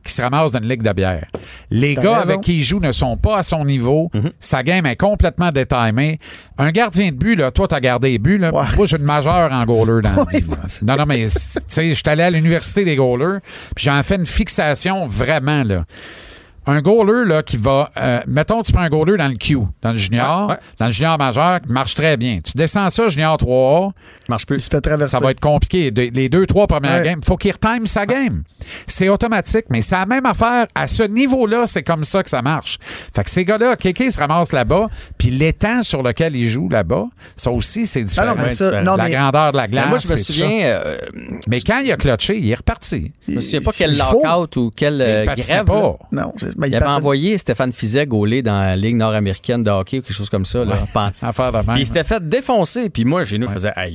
D: qui se ramasse dans une ligue de bière. Les gars
E: raison.
D: avec qui il joue ne sont pas à son niveau. Sa game est complètement détimée. Un gardien de but, là, toi, t'as gardé les buts. Là. Moi, j'ai une majeure en goaler dans
E: c'est-
D: Non, non, mais, tu sais, je suis allé à l'université des goalers, puis j'en fais une fixation vraiment, là. Un goaler, là, qui va. euh, mettons, tu prends un goaler dans le Q, dans le junior,
C: Ouais, ouais.
D: dans le junior majeur, qui marche très bien. Tu descends ça, junior 3A,
C: marche
E: Il
C: plus.
E: se fait traverser.
D: ça va être compliqué. De- les deux, trois premières
E: Ouais.
D: games, il faut qu'il retime sa game. C'est automatique, mais c'est la même affaire. À ce niveau-là, c'est comme ça que ça marche. Fait que ces gars-là, Kéké se ramasse là-bas, puis l'étang sur lequel il joue là-bas, ça aussi, c'est
E: Ah
D: différent.
E: non, mais
C: Ouais,
E: ça,
C: différent.
E: non,
D: la
E: mais
D: grandeur de la glace.
C: Mais moi, je me souviens, euh,
D: Mais quand il a clutché, il est reparti.
C: je me souviens pas quel
E: il faut.
C: lockout ou quel euh,
D: il
C: grève.
D: pas.
E: Non, c'est- ben,
C: Il avait
E: patine-
C: envoyé Stéphane Fizet gauler dans la Ligue nord-américaine de hockey ou quelque chose comme ça. Là, Pan-
D: Affaire de même.
C: Puis il s'était fait défoncer. Puis moi, chez nous, je faisais Hey,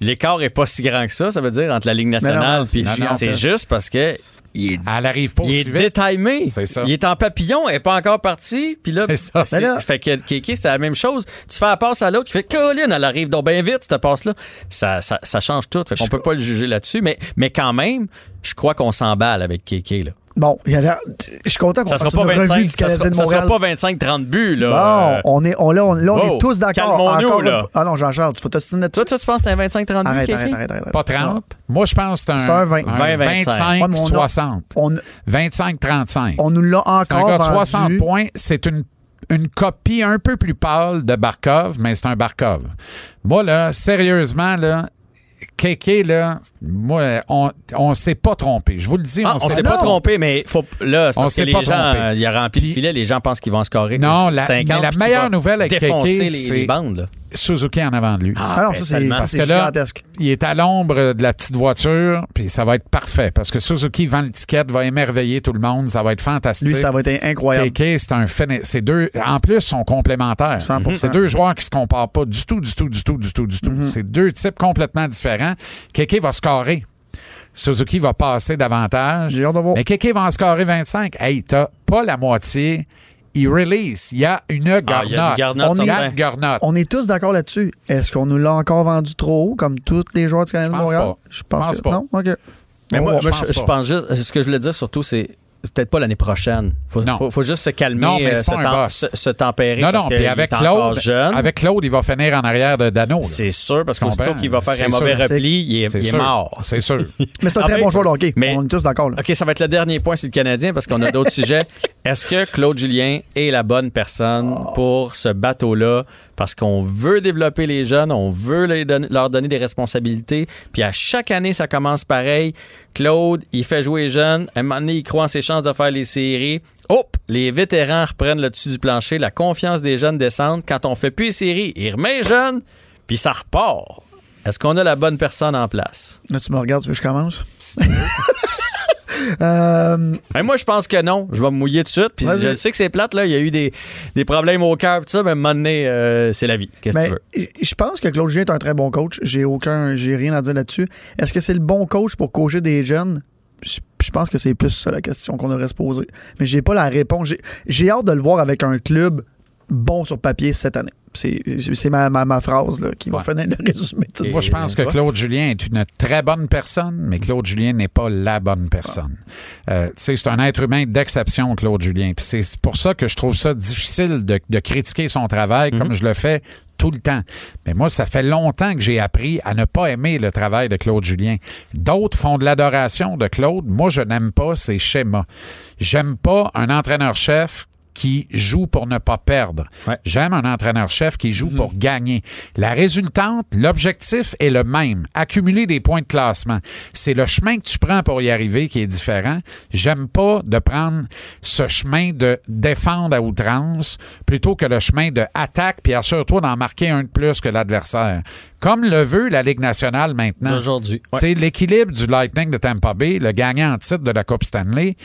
C: il l'écart est pas si grand que ça, ça veut dire, entre la Ligue nationale.
E: c'est
C: juste parce que il est,
D: Elle arrive pas
C: il est détimé. Il est en papillon, elle est pas encore partie. Puis là,
D: ça.
C: fait que Kéké, c'est la même chose. Tu fais la passe à l'autre, qui fait Colin, elle arrive donc bien vite, cette passe-là. Ça, ça, ça change tout. Fait qu'on peut pas le juger là-dessus. Mais, mais quand même, je crois qu'on s'emballe avec Kéké. Là.
E: Bon, il y a l'air- je suis content qu'on
C: Ça
E: fasse une revue
C: 25,
E: du
C: ça
E: Canadien
C: sera,
E: de
C: ça
E: Montréal.
C: sera pas 25-30 buts. Là.
E: Bon, on est, on, là, on, là, on
C: wow,
E: est tous d'accord.
C: calmons-nous,
E: Encore
C: là.
E: une. Ah non, Jean-Charles, tu faut t'ostiner là-dessus.
C: Toi, toi, tu penses que c'est un 25-30 buts,
E: Arrête, arrête, arrête, arrête.
D: Pas 30. Moi, je pense que c'est un,
E: C'est un 20.
C: 20-25.
E: Ouais, mais on a-
D: 25-60.
E: On,
D: 25-35.
E: on nous l'a
D: C'est un
E: encore
D: gars de
E: vendu.
D: 60 points. C'est une, une copie un peu plus pâle de Barkov, mais c'est un Barkov. Moi, là, sérieusement, là, Kéké, là, moi, on, on s'est pas trompé. Je vous le dis,
C: Ah,
D: on,
C: on
D: s'est
C: pas trompé, mais faut, là, c'est
D: On
C: parce que les
D: pas
C: gens,
D: trompé.
C: il a rempli le filet, les gens pensent qu'ils vont scorer
D: Non, la-
C: 50,
D: mais la meilleure nouvelle avec Kéké,
C: les,
D: c'est-
C: les bandes. là.
D: Suzuki en avant de lui.
E: Ah non,
C: ben,
E: ça, c'est
D: Parce
E: c'est
D: que là,
E: gigantesque.
D: il est à l'ombre de la petite voiture, puis ça va être parfait. Parce que Suzuki vend le ticket, va émerveiller tout le monde, ça va être fantastique.
E: Lui, ça va être incroyable.
D: Kéké, c'est un phénomène. C'est deux. En plus, sont complémentaires.
E: 100%.
D: C'est deux joueurs qui se comparent pas du tout, du tout, du tout, du tout, du tout.
E: Mm-hmm.
D: C'est deux types complètement différents. Kéké va scorer. Suzuki va passer davantage.
E: J'ai hâte de voir.
D: Mais Kéké va en scorer 25. Hey, t'as pas la moitié. Il release. Il y a une
C: Ah,
D: garnotte.
C: il y a une garnotte,
E: On est-
D: garnotte.
E: On tous d'accord là-dessus. Est-ce qu'on nous l'a encore vendu trop haut, comme tous les joueurs du Canadien de
D: Je pense
E: Montréal?
D: pas.
E: Je pense,
D: pense
E: que
D: pas.
E: non? OK.
C: Mais moi,
D: je pense
C: je, je
D: pas.
C: pense juste, ce que je voulais dire surtout, c'est peut-être pas l'année prochaine. Faut,
D: Non.
C: faut, faut juste se calmer,
D: Non, mais
C: euh, se, tem- tempérer.
D: Non,
C: parce
D: non, puis avec Claude,
C: jeune.
D: avec Claude, il va finir en arrière de Dano.
C: C'est sûr, parce
D: Tu
C: qu'aussitôt qu'il va faire un mauvais
D: sûr.
C: repli, il est, il mort.
D: C'est sûr.
E: Mais c'est un
C: Ah
E: très
C: ben,
E: bon joueur de hockey.
C: mais-
E: On est tous d'accord.
C: OK, ça va être le dernier point sur le Canadien parce qu'on a d'autres sujets. Est-ce que Claude Julien est la bonne personne pour ce bateau-là? Parce qu'on veut développer les jeunes, on veut les leur donner des responsabilités. Puis à chaque année, ça commence pareil. Claude, il fait jouer les jeunes. À un moment donné, il croit en ses chances de faire les séries. Hop! Les vétérans reprennent le dessus du plancher. La confiance des jeunes descend. Quand on fait plus les séries, il remet les jeunes, puis ça repart. Est-ce qu'on a la bonne personne en place?
E: Là, tu me regardes, tu veux que je commence? Euh,
C: Ben, moi, je pense que non. Je vais me mouiller tout de suite. Puis je sais que c'est plate, là. Il y a eu des, des problèmes au cœur, tout ça, mais à un moment donné, euh, c'est la vie. Qu'est-ce que tu veux?
E: je pense que Claude Julien est un très bon coach. J'ai aucun, j'ai rien à dire là-dessus. Est-ce que c'est le bon coach pour coacher des jeunes? Je pense que c'est plus ça la question qu'on devrait se poser. Mais j'ai pas la réponse. J'ai hâte de le voir avec un club bon sur papier cette année. C'est ma, ma, ma phrase là, qui va
D: Ouais.
E: finir le résumé. tout.
D: Moi, je pense que? Claude Julien est une très bonne personne, mais Claude Julien n'est pas la bonne personne. Euh, tu sais, c'est un être humain d'exception, Claude Julien. C'est pour ça que je trouve ça difficile de, de critiquer son travail comme je le fais tout le temps. Mais moi, ça fait longtemps que j'ai appris à ne pas aimer le travail de Claude Julien. D'autres font de l'adoration de Claude. Moi, je n'aime pas ses schémas. J'aime pas un entraîneur-chef qui joue pour ne pas perdre.
C: Ouais.
D: J'aime un entraîneur-chef qui joue pour gagner. La résultante, l'objectif est le même. Accumuler des points de classement. C'est le chemin que tu prends pour y arriver qui est différent. J'aime pas de prendre ce chemin de défendre à outrance plutôt que le chemin de attaque puis assure-toi d'en marquer un de plus que l'adversaire. Comme le veut la Ligue nationale maintenant.
C: D'aujourd'hui. Ouais.
D: C'est l'équilibre du Lightning de Tampa Bay, le gagnant en titre de la Coupe Stanley,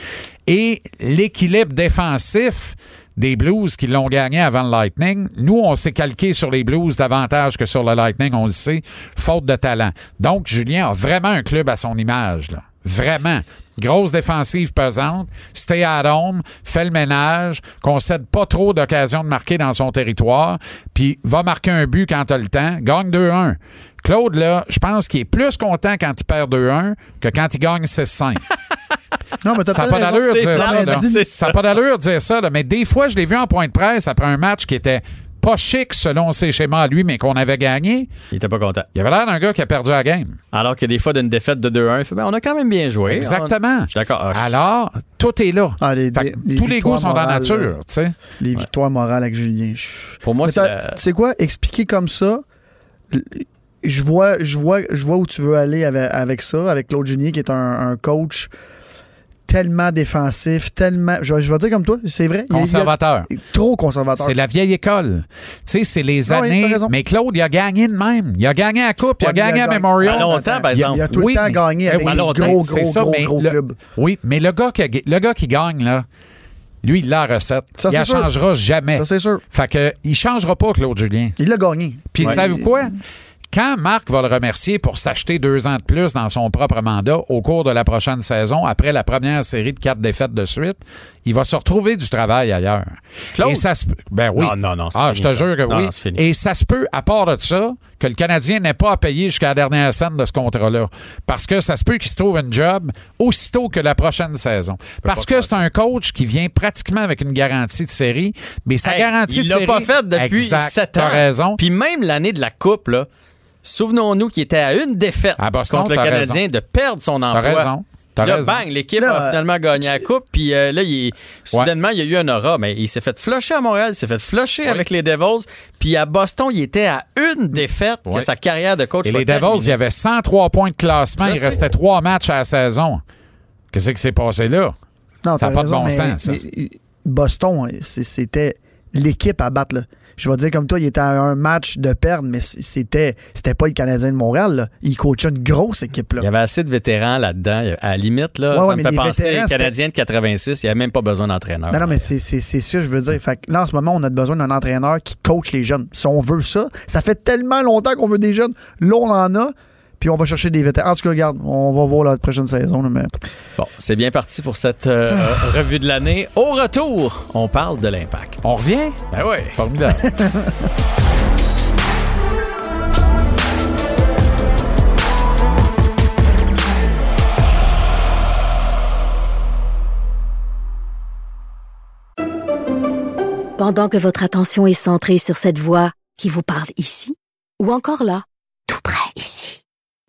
D: et l'équilibre défensif des Blues qui l'ont gagné avant le Lightning. Nous, on s'est calqué sur les Blues davantage que sur le Lightning, on le sait, faute de talent. Donc, Julien a vraiment un club à son image, là. Vraiment. Grosse défensive pesante, stay at home, fait le ménage, concède pas trop d'occasions de marquer dans son territoire, puis va marquer un but quand t'as le temps, gagne 2-1. Claude, là, je pense qu'il est plus content quand il perd 2-1 que quand il gagne 6-5.
E: Non, mais t'as
D: Ça n'a pas d'allure de dire ça. là.
C: c'est
D: Ça n'a
C: ça.
D: pas d'allure de dire ça. là. Mais des fois, je l'ai vu en point de presse après un match qui était pas chic selon ses schémas à lui, mais qu'on avait gagné.
C: Il était pas content.
D: Il avait l'air d'un gars qui a perdu la game.
C: Alors que des fois, d'une défaite de 2-1, il fait, ben, on a quand même bien joué.
D: Exactement.
C: On- Je suis d'accord. Ah,
D: Alors, tout est là.
E: Ah, les-
D: Fait
E: les-
D: que
E: les
D: tous les goûts sont dans la nature, sais.
E: Les victoires morales avec Julien. je-
C: Pour moi, c'est la-
E: Tu sais quoi? Expliquer comme ça, je vois, je vois, je vois où tu veux aller avec, avec ça, avec Claude Junier, qui est un, un coach tellement défensif, tellement. Je, je vais dire comme toi, c'est vrai. il a- il a-
D: Conservateur.
E: trop conservateur.
D: C'est la vieille école. Tu sais, c'est les
E: Ah oui,
D: années. mais Claude, il a gagné de même. Il a gagné la Coupe, il a
E: il a
D: gagné à
E: gagné-
D: Memorial.
C: À longtemps, par
E: il, a,
C: exemple.
E: il a tout le temps gagné avec
D: oui,
E: des
C: longtemps,
E: gros,
D: c'est
E: gros,
D: ça,
E: gros, clubs.
D: Oui, mais le gars, qui, a- le gars qui gagne, là, lui, il a la recette.
E: Ça,
D: il la
E: sûr.
D: changera jamais.
E: Ça, c'est sûr.
D: Fait que, il changera pas, Claude Julien.
E: Il l'a gagné.
D: Puis,
E: Ouais.
D: savez-vous quoi? Quand Marc va le remercier pour s'acheter deux ans de plus dans son propre mandat au cours de la prochaine saison, après la première série de quatre défaites de suite, il va se retrouver du travail ailleurs.
C: Claude?
D: Et ça se Ben oui.
C: Non, non, non,
D: Ah, je te jure que
C: Non,
D: oui.
C: non.
D: Et ça se peut, à part de ça, que le Canadien n'ait pas à payer jusqu'à la dernière scène de ce contrat-là. Parce que ça se peut qu'il se trouve un job aussitôt que la prochaine saison. Parce que c'est un coach qui vient pratiquement avec une garantie de série, mais sa
C: Hey,
D: garantie
C: il
D: de
C: l'a
D: série...
C: pas fait depuis 7 ans.
D: Raison.
C: Puis même l'année de la Coupe, là, souvenons-nous qu'il était à une défaite
D: À Boston,
C: contre le Canadien de perdre son
D: T'as
C: emploi.
D: raison. T'as
C: Là,
D: raison.
C: bang, l'équipe
E: Là,
C: a finalement gagné la coupe. Puis euh, là, il est- soudainement, il y a eu un aura. Mais il s'est fait flusher à Montréal, il s'est fait flusher avec les Devils. Puis à Boston, il était à une défaite que sa carrière de coach
D: Et les Devils,
C: terminée.
D: il y avait 103 points de classement.
C: Je
D: il
C: sais.
D: restait trois matchs à la saison. Qu'est-ce qui s'est passé là?
E: Non,
D: Ça a
E: t'as
D: pas de bon
E: mais-
D: sens, ça.
E: mais Boston, c'était l'équipe à battre. là. Je vais dire comme toi, il était à un match de perdre, mais c'était c'était pas le Canadien de Montréal. là. Il coachait une grosse équipe. Là.
C: Il y avait assez de vétérans là-dedans. À la limite, là,
E: Ouais,
C: ça me fait penser aux Canadiens de 86. Il n'y avait même pas besoin d'entraîneur.
E: Non, non, mais c'est ça, je veux dire. Fait que là, en ce moment, on a besoin d'un entraîneur qui coach les jeunes. Si on veut ça, ça fait tellement longtemps qu'on veut des jeunes. Là, on en a, puis on va chercher des vétérans. En tout cas, regarde, on va voir la prochaine saison. Mais...
C: Bon, c'est bien parti pour cette euh, ah. revue de l'année. Au retour, on parle de l'impact.
D: On revient?
C: Ben oui.
D: Formidable.
F: Pendant que votre attention est centrée sur cette voix qui vous parle ici, ou encore là, tout près,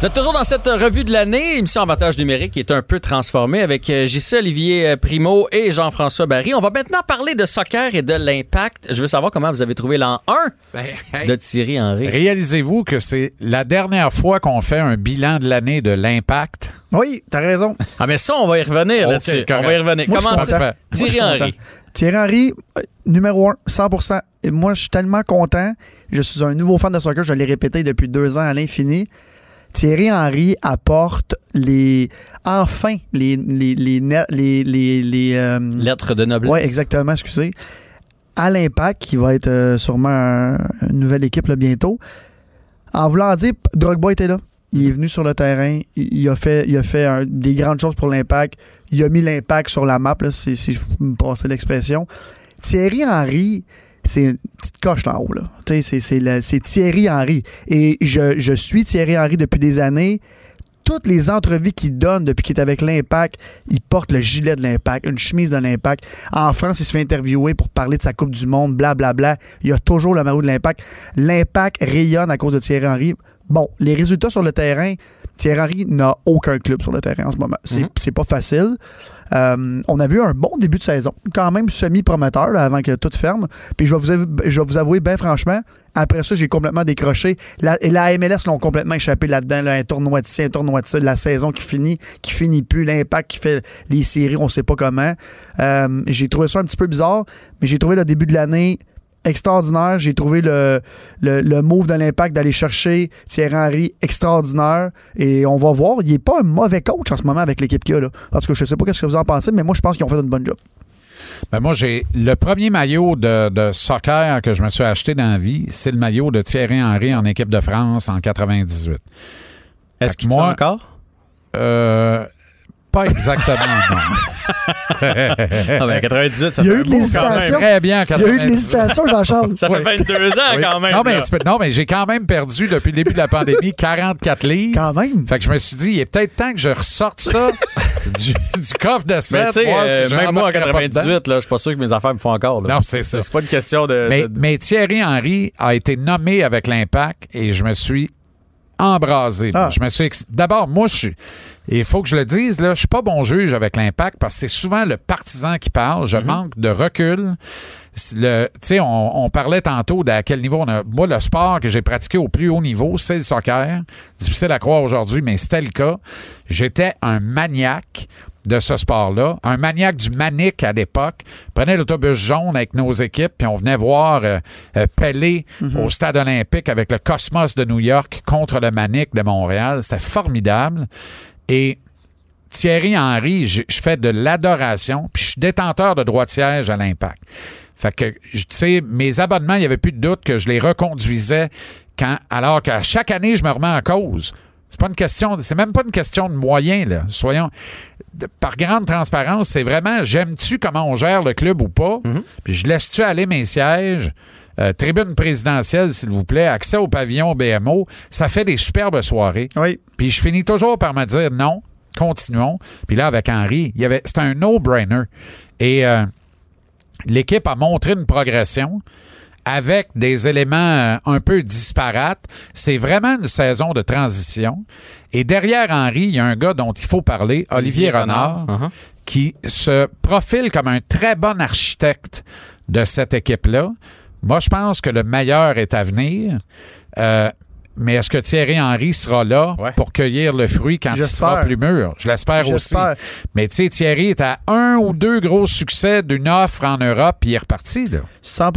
C: Vous êtes toujours dans cette revue de l'année, émission Avantage numérique qui est un peu transformée avec euh, JC Olivier euh, Primo et Jean-François Barry. On va maintenant parler de soccer et de l'impact. Je veux savoir comment vous avez trouvé l'an 1
D: Ben, hey,
C: de Thierry Henry.
D: Réalisez-vous que c'est la dernière fois qu'on fait un bilan de l'année de l'impact?
E: Oui, t'as raison.
C: Ah mais ça, on va y revenir
D: Ok,
C: là-dessus. On va y revenir.
E: Moi,
C: comment ça? Thierry Henry.
E: Thierry Henry, euh, numéro un, 100 Et moi, je suis tellement content. Je suis un nouveau fan de soccer. Je l'ai répété depuis deux ans à l'infini. Thierry Henry apporte les enfin les les les net- les les, les, euh,
C: Lettre de noblesse.
E: ouais exactement excusez. À l'impact qui va être euh, sûrement un- une nouvelle équipe là, bientôt. En voulant dire Drogba était là. Il est venu sur le terrain. Il, il a fait il a fait un- des grandes choses pour l'impact. Il a mis l'impact sur la map là, si, si je me passais l'expression. Thierry Henry c'est une petite coche là en haut. Là. C'est, Thierry Henry. Et je, suis Thierry Henry depuis des années. Toutes les entrevues qu'il donne depuis qu'il est avec l'Impact, il porte le gilet de l'Impact, une chemise de l'Impact. En France, il se fait interviewer pour parler de sa Coupe du Monde, blablabla. Il a toujours le maillot de l'Impact. L'Impact rayonne à cause de Thierry Henry. Bon, les résultats sur le terrain, Thierry Henry n'a aucun club sur le terrain en ce moment. C'est,
C: Mhm.
E: pas facile. Euh, on a vu un bon début de saison, quand même semi-prometteur avant que tout ferme. Puis je vais vous, avou- je vais vous avouer, bien franchement, après ça, j'ai complètement décroché. La MLS l'ont complètement échappé là-dedans. là, un tournoi de ci, un tournoi de ça, la saison qui finit, qui finit plus, l'impact qui fait les séries, on sait pas comment. Euh, j'ai trouvé ça un petit peu bizarre, mais j'ai trouvé le début de l'année extraordinaire. J'ai trouvé le, le, le move de l'impact d'aller chercher Thierry Henry extraordinaire. Et on va voir. Il n'est pas un mauvais coach en ce moment avec l'équipe qu'il a. Là. En tout cas, je sais pas ce que vous en pensez, mais moi, je pense qu'ils ont fait une bonne job.
D: Ben moi, j'ai le premier maillot de, de soccer que je me suis acheté dans la vie, c'est le maillot de Thierry Henry en équipe de France en 98.
C: Est-ce qu'il fait
D: moi-
C: encore?
D: Euh, pas exactement, non.
C: Ah ben 98, ça
E: Il y a
C: fait
E: eu de l'hésitation.
D: Très bien en
E: Il y a eu de
D: 98.
E: l'hésitation, Jean-Charles.
C: Ça fait
D: Oui.
C: 22 ans
D: Oui.
C: quand même.
D: Non, mais, non, mais j'ai quand même perdu depuis le début de la pandémie 44 livres.
E: Quand même.
D: Fait que je me suis dit, il est peut-être temps que je ressorte ça du, du coffre de
C: Mais
D: 7.
C: tu sais,
D: voir si
C: euh,
D: je
C: même moi en
D: rembarquerai pas dedans.
C: 98, là, je suis pas sûr que mes affaires me font encore. là.
D: Non, c'est ça.
C: C'est pas une question de.
D: Mais,
C: de-
D: mais Thierry Henry a été nommé avec l'Impact et je me suis embrasé.
E: Ah.
D: Je me suis ex- D'abord, moi, je suis. et Il faut que je le dise, là, je suis pas bon juge avec l'Impact parce que c'est souvent le partisan qui parle.
C: Mhm.
D: Je manque de recul. Le, on, on parlait tantôt d'à quel niveau on a. Moi, le sport que j'ai pratiqué au plus haut niveau, c'est le soccer. Difficile à croire aujourd'hui, mais c'était le cas. J'étais un maniaque de ce sport-là, un maniaque du manique à l'époque. Prenait l'autobus jaune avec nos équipes, puis on venait voir euh, euh, Pelé au stade olympique avec le Cosmos de New York contre le manique de Montréal. C'était formidable. Et Thierry Henry, je je fais de l'adoration, puis je suis détenteur de droit de siège à l'impact. Fait que, tu sais, mes abonnements, il n'y avait plus de doute que je les reconduisais quand, alors qu'à chaque année, je me remets en cause. C'est pas une question, c'est même pas une question de moyens, là. Soyons, de- par grande transparence, c'est vraiment, j'aime-tu comment on gère le club ou pas? Puis je laisse-tu aller mes sièges? Euh, tribune présidentielle, s'il vous plaît, accès au pavillon BMO, ça fait des superbes soirées.
E: Oui.
D: Puis je finis toujours par me dire non, continuons. Puis là, avec Henry, il y avait, c'était un no-brainer. Et euh, l'équipe a montré une progression avec des éléments euh, un peu disparates. C'est vraiment une saison de transition. Et derrière Henry, il y a un gars dont il faut parler, Olivier, Renard,
C: Uh-huh.
D: qui se profile comme un très bon architecte de cette équipe-là. Moi, je pense que le meilleur est à venir. Euh, mais est-ce que Thierry Henry sera là
C: Ouais.
D: pour cueillir le fruit quand il sera plus mûr? Je l'espère aussi. Mais tu sais, Thierry est à un ou deux gros succès d'une offre en Europe, puis il est reparti. Là.
E: 100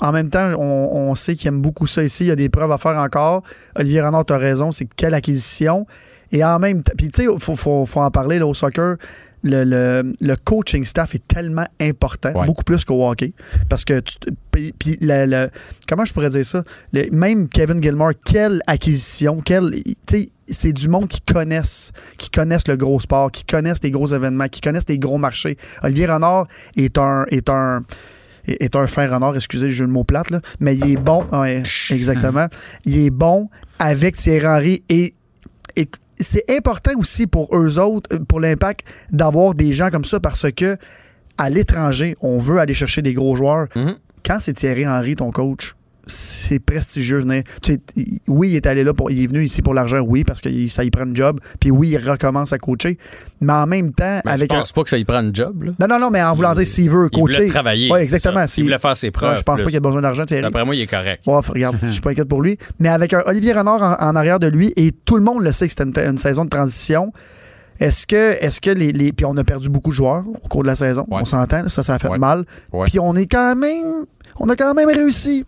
E: En même temps, on, on sait qu'il aime beaucoup ça ici. Il y a des preuves à faire encore. Olivier Renard, tu as raison. C'est quelle acquisition. Et en même temps, puis tu sais, il faut, faut- faut en parler là, au soccer. Le, le- le coaching staff est tellement important,
D: Ouais.
E: beaucoup plus qu'au hockey. Parce que, tu- puis, le- comment je pourrais dire ça? Le- même Kevin Gilmore, quelle acquisition, quelle, tu sais, c'est du monde qui connaissent, qui connaissent le gros sport, qui connaissent les gros événements, qui connaissent les gros marchés. Olivier Renard est un, est un, est un frère Renard, excusez, j'ai le mot plate, là, mais il est bon, ouais, exactement. Il est bon avec Thierry Henry et, et c'est important aussi pour eux autres, euh, pour l'impact, d'avoir des gens comme ça parce que à l'étranger, on veut aller chercher des gros joueurs.
C: Mhm.
E: Quand c'est Thierry Henry, ton coach, c'est prestigieux. venir. Tu sais, il- oui, il est allé là pour. Il est venu ici pour l'argent, oui, parce que il- ça y prend un job. Puis oui, il recommence à coacher. Mais en même temps,
C: Ben,
E: avec
C: je
E: un-
C: pense pas que ça y prend un job. Là?
E: Non, non, non, mais en voulant
C: Il-
E: dire s'il veut
C: il voulait
E: coacher.
C: travailler,
E: Oui, exactement.
C: Il voulait faire ses preuves
E: Je pense
C: plus.
E: pas qu'il a besoin d'argent.
C: D'après moi, il est correct.
E: Ouais, regarde, je suis pas inquiète pour lui. Mais avec un Olivier Renard en, en arrière de lui, et tout le monde le sait que c'était une, une saison de transition. Est-ce que, est-ce que les, les- Puis on a perdu beaucoup de joueurs au cours de la saison.
D: Ouais.
E: On s'entend, ça, ça a fait
D: Ouais.
E: mal.
D: Ouais.
E: Puis on est quand même. On a quand même réussi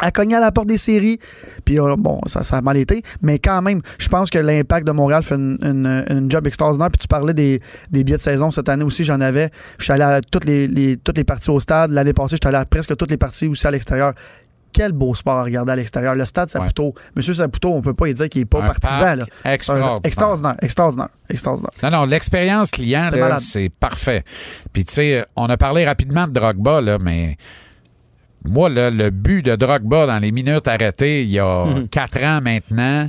E: à cogner à la porte des séries. Puis euh, bon, ça, ça a mal été. Mais quand même, je pense que l'impact de Montréal fait une, une- une job extraordinaire. Puis tu parlais des, des billets de saison. Cette année aussi, j'en avais. Je suis allé à toutes les, les- toutes les parties au stade. L'année passée, je suis allé à presque toutes les parties aussi à l'extérieur. Quel beau sport à regarder à l'extérieur. Le stade Saputo. Monsieur Saputo, on peut pas y dire qu'il est pas
D: Un
E: partisan. Là.
D: Extraordinaire.
E: extraordinaire. Extraordinaire. Extraordinaire.
D: Non, non, l'expérience client,
E: c'est
D: parfait. Puis, tu sais, on a parlé rapidement de Drogba, là, mais moi, là, le but de Drogba dans les minutes arrêtées, il y a
E: Mhm.
D: quatre ans maintenant,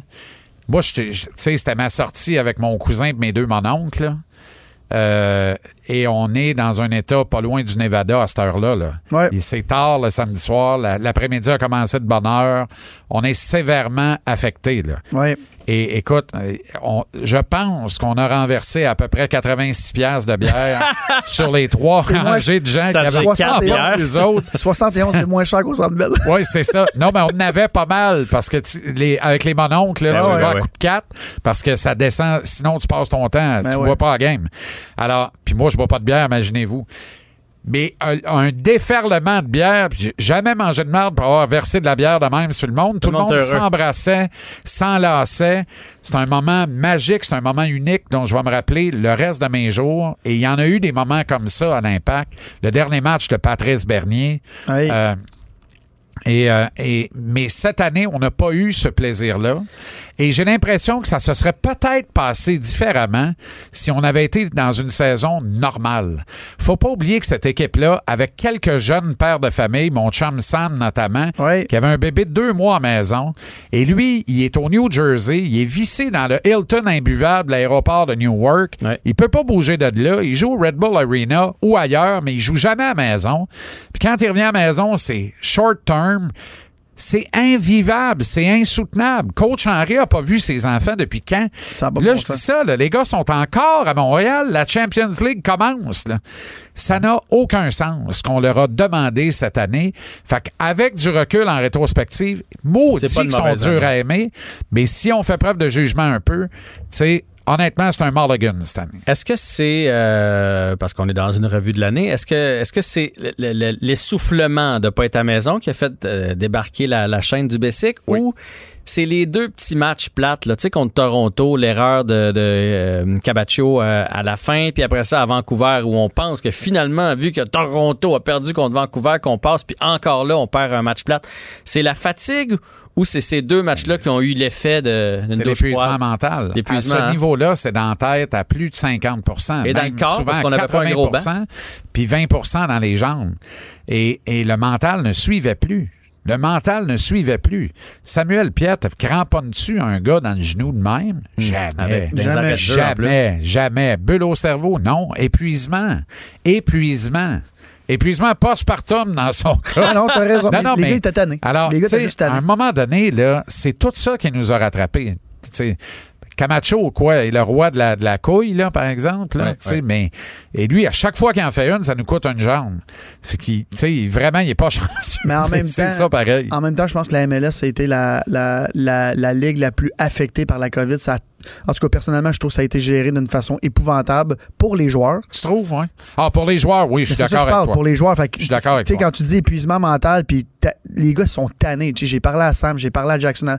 D: moi, tu sais, c'était ma sortie avec mon cousin et mes deux mononcles, là. Euh, et on est dans un état pas loin du Nevada à cette heure-là. Là.
E: Ouais.
D: C'est tard le samedi soir. la- L'après-midi a commencé de bonne heure. On est sévèrement affecté. Là.
E: Ouais.
D: Et écoute, on- je pense qu'on a renversé à peu près 86 piastres de bière sur les trois rangées de gens qui avaient
E: quatre
D: pas
C: bières.
D: les autres.
E: 71, c'est moins cher qu'au Centre Bell.
D: Oui, c'est ça. Non, mais on en avait pas mal parce que tu- les, avec les mononcles, là,
E: Ben
D: tu
E: ouais,
D: vas à coup de 4 parce que ça descend. Sinon, tu passes ton temps.
E: Ben
D: tu
E: ouais.
D: bois pas à game. Alors, puis moi, je bois pas de bière, imaginez-vous. Mais un, un déferlement de bière, puis j'ai jamais mangé de merde pour avoir versé de la bière de même sur le monde. Tout, le monde, s'embrassait, s'enlaçait. C'est un moment magique, c'est un moment unique dont je vais me rappeler le reste de mes jours. Et il y en a eu des moments comme ça à l'Impact. Le dernier match de Patrice Bernier.
E: Hey.
D: Euh, et, euh, et- mais cette année, on n'a pas eu ce plaisir-là. Et j'ai l'impression que ça se serait peut-être passé différemment si on avait été dans une saison normale. Faut pas oublier que cette équipe-là, avec quelques jeunes pères de famille, mon chum Sam notamment, qui avait un bébé de deux mois à maison, et lui, il est au New Jersey, il est vissé dans le Hilton imbuvable, l'aéroport de Newark.
C: Ouais.
D: Il peut pas bouger de là. Il joue au Red Bull Arena ou ailleurs, mais il joue jamais à la maison. Puis quand il revient à la maison, c'est short term. C'est invivable, c'est insoutenable. Coach Henry a pas vu ses enfants depuis quand?
E: Ça
D: là,
E: bon
D: je
E: sens.
D: dis ça, là, les gars sont encore à Montréal. La Champions League commence. là. Ça n'a aucun sens ce qu'on leur a demandé cette année. Fait qu'avec du recul en rétrospective, maudits qu'ils sont durs à aimer, mais si on fait preuve de jugement un peu, tu sais, honnêtement, c'est un mulligan cette année.
C: Est-ce que c'est euh, parce qu'on est dans une revue de l'année, est-ce que est-ce que c'est le- le- l'essoufflement de pas être à maison qui a fait euh, débarquer la, la chaîne du Bessic
D: Oui.
C: ou c'est les deux petits matchs plates là, tu sais contre Toronto, l'erreur de, de euh, Cabaccio euh, à la fin, puis après ça à Vancouver où on pense que finalement vu que Toronto a perdu contre Vancouver qu'on passe puis encore là on perd un match plate, c'est la fatigue ou c'est ces deux matchs-là qui ont eu l'effet de
D: C'est l'épuisement mental. À ce
C: hein?
D: niveau-là, c'est dans la tête à plus de 50
C: Et dans le corps, parce qu'on
D: à
C: avait pas un gros
D: 80 puis 20% dans les jambes. Et, et le mental ne suivait plus. Le mental ne suivait plus. Samuel Piette cramponne-tu un gars dans le genou de même? Jamais.
C: Hmm. Avec
E: Jamais.
C: plus.
D: Jamais, jamais. Bulle au cerveau, non. Épuisement. Épuisement. Épuisement postpartum dans son cas.
E: Non, t'as raison.
D: Non, non,
E: les
D: mais-
E: gars étaient tannés.
D: Alors,
E: les gars juste
D: à un moment donné, là, c'est tout ça qui nous a rattrapés. Camacho, quoi, est le roi de la, de la couille, là, par exemple. Là,
C: Ouais, ouais.
D: mais, et lui, à chaque fois qu'il en fait une, ça nous coûte une jambe. Fait qu'il, tu sais, vraiment, il est pas chanceux.
E: Mais en même temps-
D: ça, pareil.
E: En même temps, je pense que la MLS a été la, la, la, la ligue la plus affectée par la COVID. Ça, En tout cas, personnellement, je trouve que ça a été géré d'une façon épouvantable pour les joueurs.
D: Tu trouves, oui? Ah, pour les joueurs, oui, je suis d'accord
E: je
D: avec
E: parle
D: toi.
E: pour les joueurs. Fait que,
D: Je suis d'accord avec
E: tu sais,
D: toi.
E: quand tu dis épuisement mental, puis les gars sont tannés. Tu sais, J'ai parlé à Sam, j'ai parlé à Jackson.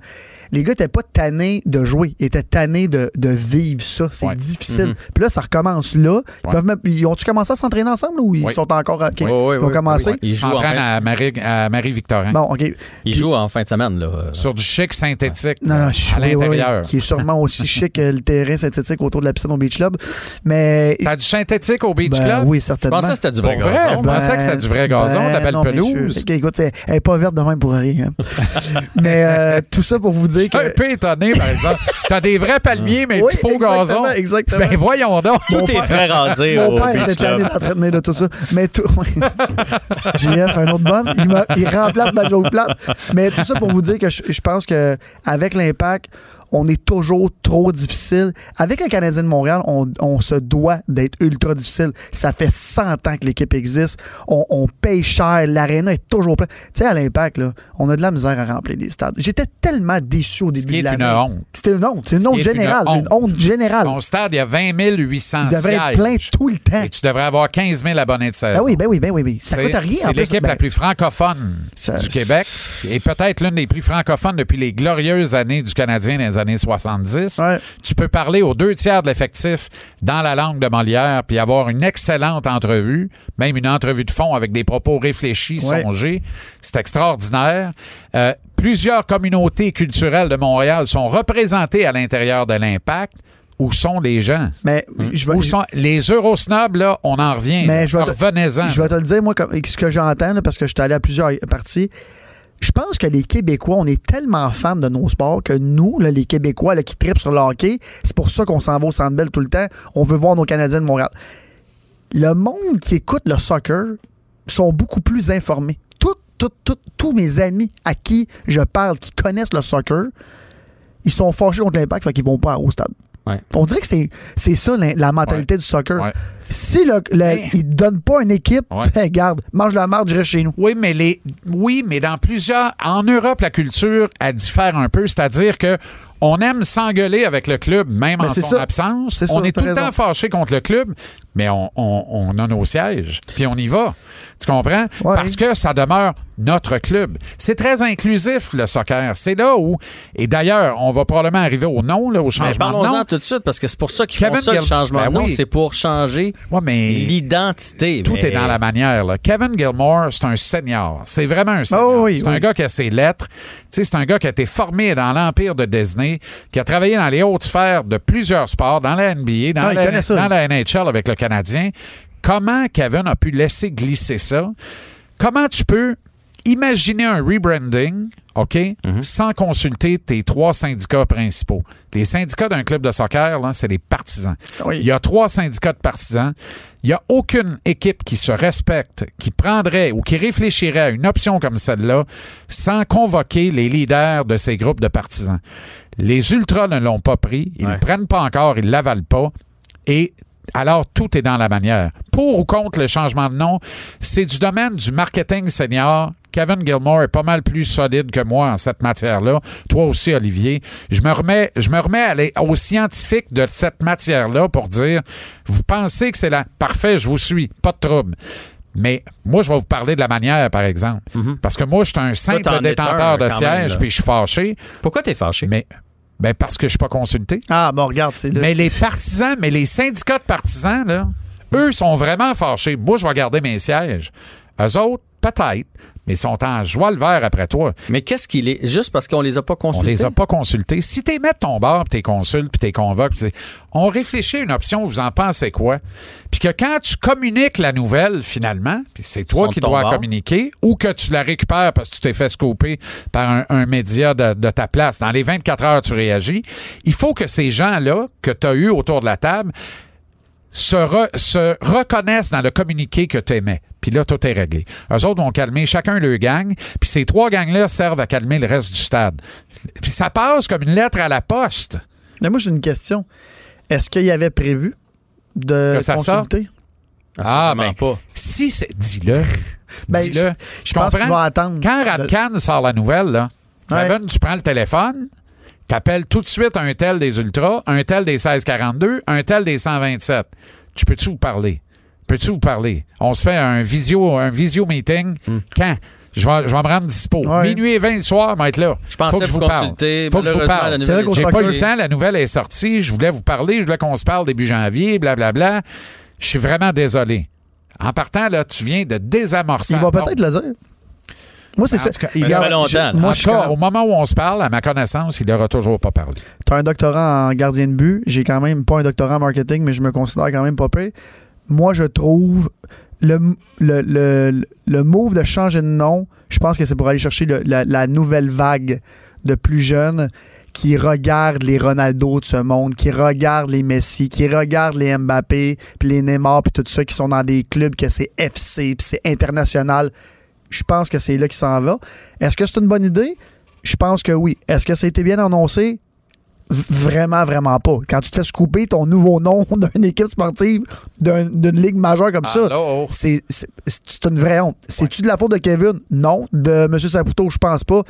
E: Les gars n'étaient pas tannés de jouer, ils étaient tannés de, de vivre ça. C'est
D: Ouais.
E: difficile.
C: Mhm.
E: Puis là, ça recommence là. Ils,
D: Ouais.
E: peuvent même- ils ont-tu commencé à s'entraîner ensemble ou ils
D: Oui.
E: sont encore. OK.
C: Oui, oui,
E: ils ont
C: oui,
E: commencé.
C: oui, oui.
D: Il
C: Il joue, en
D: s'entraîne
C: fin,
D: à Marie, à Marie-Victorin.
E: Bon, OK.
C: il joue en fin de semaine. Là.
D: Sur du chic synthétique
E: Non, non,
D: à l'intérieur.
E: qui est sûrement aussi chic que le terrain synthétique autour de la piscine au Beach Club. Mais.
D: T'as du synthétique au Beach
E: ben
D: Club?
E: oui,
C: Je
E: certainement.
C: pensais que c'était du vrai
D: vrai?
C: gazon.
D: Je pensais que c'était du vrai gazon, de la belle
E: non,
D: pelouse.
E: monsieur. Ok, écoute, elle elle est pas verte de même pour rien. hein. Mais euh, tout ça pour vous dire que.
D: Un peu étonné, par exemple. T'as des vrais palmiers, mais
E: Oui,
D: du faux
E: exactement,
D: gazon.
E: exactement.
D: Ben voyons donc.
C: Tout est vrai rasé
E: Mon
C: au
E: père était tanné d'entretenir de tout ça. Mais tout. JF, un autre bonne. Il, il remplace ma joke plate. Mais tout ça pour vous dire que je, je pense que avec l'impact, on est toujours trop difficile. Avec le Canadien de Montréal, on, on se doit d'être ultra difficile. Ça fait 100 ans que l'équipe existe. On, on paye cher. L'aréna est toujours plein. Tu sais, à l'impact, là, on a de la misère à remplir les stades. J'étais tellement déçu au début de l'année.
D: une honte.
E: C'était une honte. C'est une
D: Ce
E: honte
D: une
E: générale. Une
D: honte.
E: générale.
D: Ton stade, il y a 20 800
E: Il devrait être
D: sièges.
E: plein tout le temps.
D: Et tu devrais avoir 15 000 abonnés de saison.
E: Ben oui, ben oui, ben oui, oui. Ça coûte rien. en
D: C'est l'équipe
E: Ben,
D: la plus francophone
E: Ça-
D: du Québec et peut-être l'une des plus francophones depuis les glorieuses années du Canadien dans les années 70.
E: Ouais.
D: Tu peux parler aux deux tiers de l'effectif dans la langue de Molière puis avoir une excellente entrevue, même une entrevue de fond avec des propos réfléchis,
E: Ouais.
D: songés. C'est extraordinaire. Euh, plusieurs communautés culturelles de Montréal sont représentées à l'intérieur de l'Impact. Où sont les gens?
E: Mais je vais,
D: Où sont les Eurosnobs, là, on en revient.
E: Mais
D: là.
E: je vais te-
D: Revenez-en.
E: je vais te le dire, moi, comme- ce que j'entends, là, parce que je suis allé à plusieurs parties. Je pense que les Québécois, on est tellement fans de nos sports que nous, là, les Québécois là, qui tripent sur le hockey, c'est pour ça qu'on s'en va au Centre Bell tout le temps. On veut voir nos Canadiens de Montréal. Le monde qui écoute le soccer sont beaucoup plus informés. Tout, tout, tout- tous mes amis à qui je parle, qui connaissent le soccer, ils sont fâchés contre l'impact, fait qu'ils vont pas au stade.
C: Ouais.
E: On dirait que c'est, ça la, la mentalité du soccer.
D: Ouais.
E: Si le, le-
D: Mais-
E: il ne donne pas une équipe,
D: Ouais.
E: ben, garde, mange la marde, je reste chez nous.
D: Oui, mais les oui, mais dans plusieurs en Europe la culture elle diffère un peu, c'est-à-dire que on aime s'engueuler avec le club même
E: Ben,
D: en son
E: ça.
D: absence.
E: C'est ça,
D: on est tout le temps fâché contre le club, mais on, on- on a nos sièges, puis on y va. Tu comprends?
E: Ouais.
D: Parce que ça demeure notre club. C'est très inclusif le soccer. C'est là où et d'ailleurs, on va probablement arriver au nom là, au
C: Mais
D: changement de
C: Parlons-en
D: nom.
C: tout de suite parce que c'est pour ça qu'ils font ça, le changement
D: Ben
C: de nom.
D: oui.
C: C'est pour changer
D: Ouais, mais
C: l'identité.
D: Tout
C: mais-
D: est dans la manière. Là. Kevin Gilmore, c'est un senior. C'est vraiment un senior.
E: Oh oui,
D: c'est
E: oui.
D: un gars qui a ses lettres. C'est un gars qui a été formé dans l'empire de Disney, qui a travaillé dans les hautes sphères de plusieurs sports, dans la NBA, dans,
E: Ah,
D: la, dans la NHL avec le Canadien. Comment Kevin a pu laisser glisser ça? Comment tu peux imaginer un rebranding, OK,
E: Mhm.
D: sans consulter tes trois syndicats principaux? Les syndicats d'un club de soccer, là, c'est les partisans.
E: Oui.
D: Il y a trois syndicats de partisans. Il n'y a aucune équipe qui se respecte, qui prendrait ou qui réfléchirait à une option comme celle-là sans convoquer les leaders de ces groupes de partisans. Les Ultras ne l'ont pas pris, ils ne
C: Ouais.
D: le prennent pas encore, ils ne l'avalent pas. Et alors, tout est dans la manière. Pour ou contre le changement de nom, c'est du domaine du marketing senior. Kevin Gilmore est pas mal plus solide que moi en cette matière-là. Toi aussi, Olivier. Je me remets, je me remets à les- aux scientifiques de cette matière-là pour dire, vous pensez que c'est la... Parfait, je vous suis. Pas de trouble. Mais moi, je vais vous parler de la manière, par exemple. Parce que moi, je suis un simple détenteur de siège, puis je suis fâché.
C: Pourquoi t'es fâché?
D: Mais ben parce que je suis pas consulté.
E: Ah, bon, regarde, c'est.
D: Mais les partisans, mais les syndicats de partisans, là, eux sont vraiment fâchés. Moi, je vais garder mes sièges. Eux autres, peut-être, mais ils sont en joie le vert après toi.
C: Mais qu'est-ce qu'il est? Juste parce qu'on les a pas
D: On
C: consultés?
D: les a pas consultés. Si t'es mets de ton bar, puis t'es consultes, puis t'es convoques, puis t'es- on réfléchit à une option, vous en pensez quoi? Puis que quand tu communiques la nouvelle, finalement, puis c'est toi qui dois communiquer, ou que tu la récupères parce que tu t'es fait scoper par un, un média de, de ta place, dans les 24 heures, tu réagis, il faut que ces gens-là que tu as eu autour de la table se, re- se reconnaissent dans le communiqué que tu aimais. Puis là, tout est réglé. Eux autres vont calmer chacun le gang, puis ces trois gangs-là servent à calmer le reste du stade. Puis ça passe comme une lettre à la poste.
E: Mais moi, j'ai une question. Est-ce qu'il y avait prévu de
D: Que ça
E: consulter?
D: Ah,
C: Absolument
D: ben,
C: pas.
D: Si c'est. Dis-le.
E: Ben,
D: Dis-le.
E: je-
D: Je
E: pense
D: comprends?
E: qu'il va attendre.
D: Quand Radcan sort la nouvelle, là,
E: Ouais.
D: Tu prends le téléphone, T'appelles tout de suite un tel des Ultras, un tel des 1642, un tel des 127. Tu peux-tu vous parler? Peux-tu vous parler? On se fait un visio, un visio meeting. Quand? Je vais, je vais me rendre dispo.
E: Ouais.
D: Minuit et 20 le soir, je vais être là.
C: Je pensais
D: Faut que je
C: vous
D: vous parle.
C: consulter.
D: Faut que je vous parle. J'ai pas eu le temps, la nouvelle est sortie. Je voulais vous parler, je voulais qu'on se parle début janvier, blablabla. Je suis vraiment désolé. En partant, là, tu viens de désamorcer.
E: Il va peut-être le dire. Moi, c'est ça.
D: cas,
C: Ben, ça
E: Regarde,
C: fait longtemps,
E: je-
C: là.
E: Moi, je
D: cas, au moment où on se parle, à ma connaissance, il n'aura toujours pas parlé.
E: T'as un doctorat en gardien de but. J'ai quand même pas un doctorat en marketing, mais je me considère quand même pas pire. Moi, je trouve le, le, le, le move de changer de nom, je pense que c'est pour aller chercher le- la, la nouvelle vague de plus jeunes qui regardent les Ronaldo de ce monde, qui regardent les Messi, qui regardent les Mbappé, puis les Neymar, puis tout ça, qui sont dans des clubs que c'est FC, puis c'est international. Je pense que c'est là qu'il s'en va. Est-ce que c'est une bonne idée? Je pense que oui. Est-ce que ça a été bien annoncé? Vraiment, vraiment pas. Quand tu te fais scooper ton nouveau nom d'une équipe sportive d'un- d'une ligue majeure comme ça,
D: Allô?
E: c'est c'est- c'est une vraie honte. C'est-tu de la faute de Kevin? Non. De M. Saputo, je pense pas.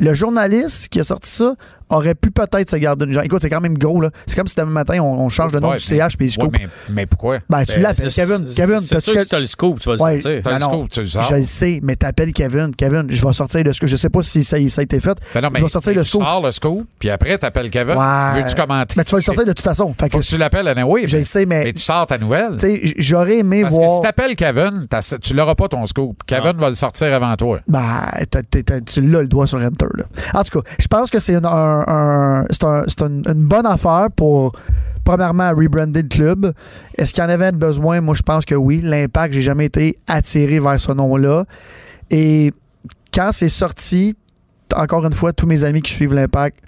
E: Le journaliste qui a sorti ça aurait pu peut-être se garder une jambe. Écoute, c'est quand même gros, là. C'est comme si demain matin, on, on change de nom
D: Ouais,
E: du CH puis il
D: ouais, mais, mais pourquoi?
E: Ben, tu
C: Ben,
E: l'appelles, Kevin. Kevin,
C: C'est sûr que
E: que-
C: si t'as le scoop, tu vas
E: Ouais.
C: le sortir.
D: T'as
E: Ben
D: le
E: non.
D: scoop, tu le sors.
E: Je le sais, mais t'appelles Kevin. Kevin, je vais sortir le scoop. Je sais pas si ça, ça a été fait.
D: Ben non, mais,
E: je vais sortir le
D: tu
E: scoop.
D: sors le scoop, puis après, t'appelles Kevin. Veux-tu commenter?
E: Mais tu vas le sortir de toute façon. Fait que,
D: Faut que tu l'appelles à oui,
E: je le sais, mais,
D: mais tu sors ta nouvelle.
E: tu j'aurais aimé
D: Parce
E: voir.
D: que si t'appelles Kevin, t'as- tu l'auras pas ton scoop. Kevin va le sortir avant toi.
E: Ben, t'as- t'as- t'as- tu l'as le doigt sur Enter. Là. En tout cas, je pense que c'est une, un- un- c'est un- c'est une, une bonne affaire pour, premièrement, rebrander le club. Est-ce qu'il y en avait besoin? Moi, je pense que oui. L'impact, j'ai jamais été attiré vers ce nom-là. Et quand c'est sorti, encore une fois, tous mes amis qui suivent l'impact,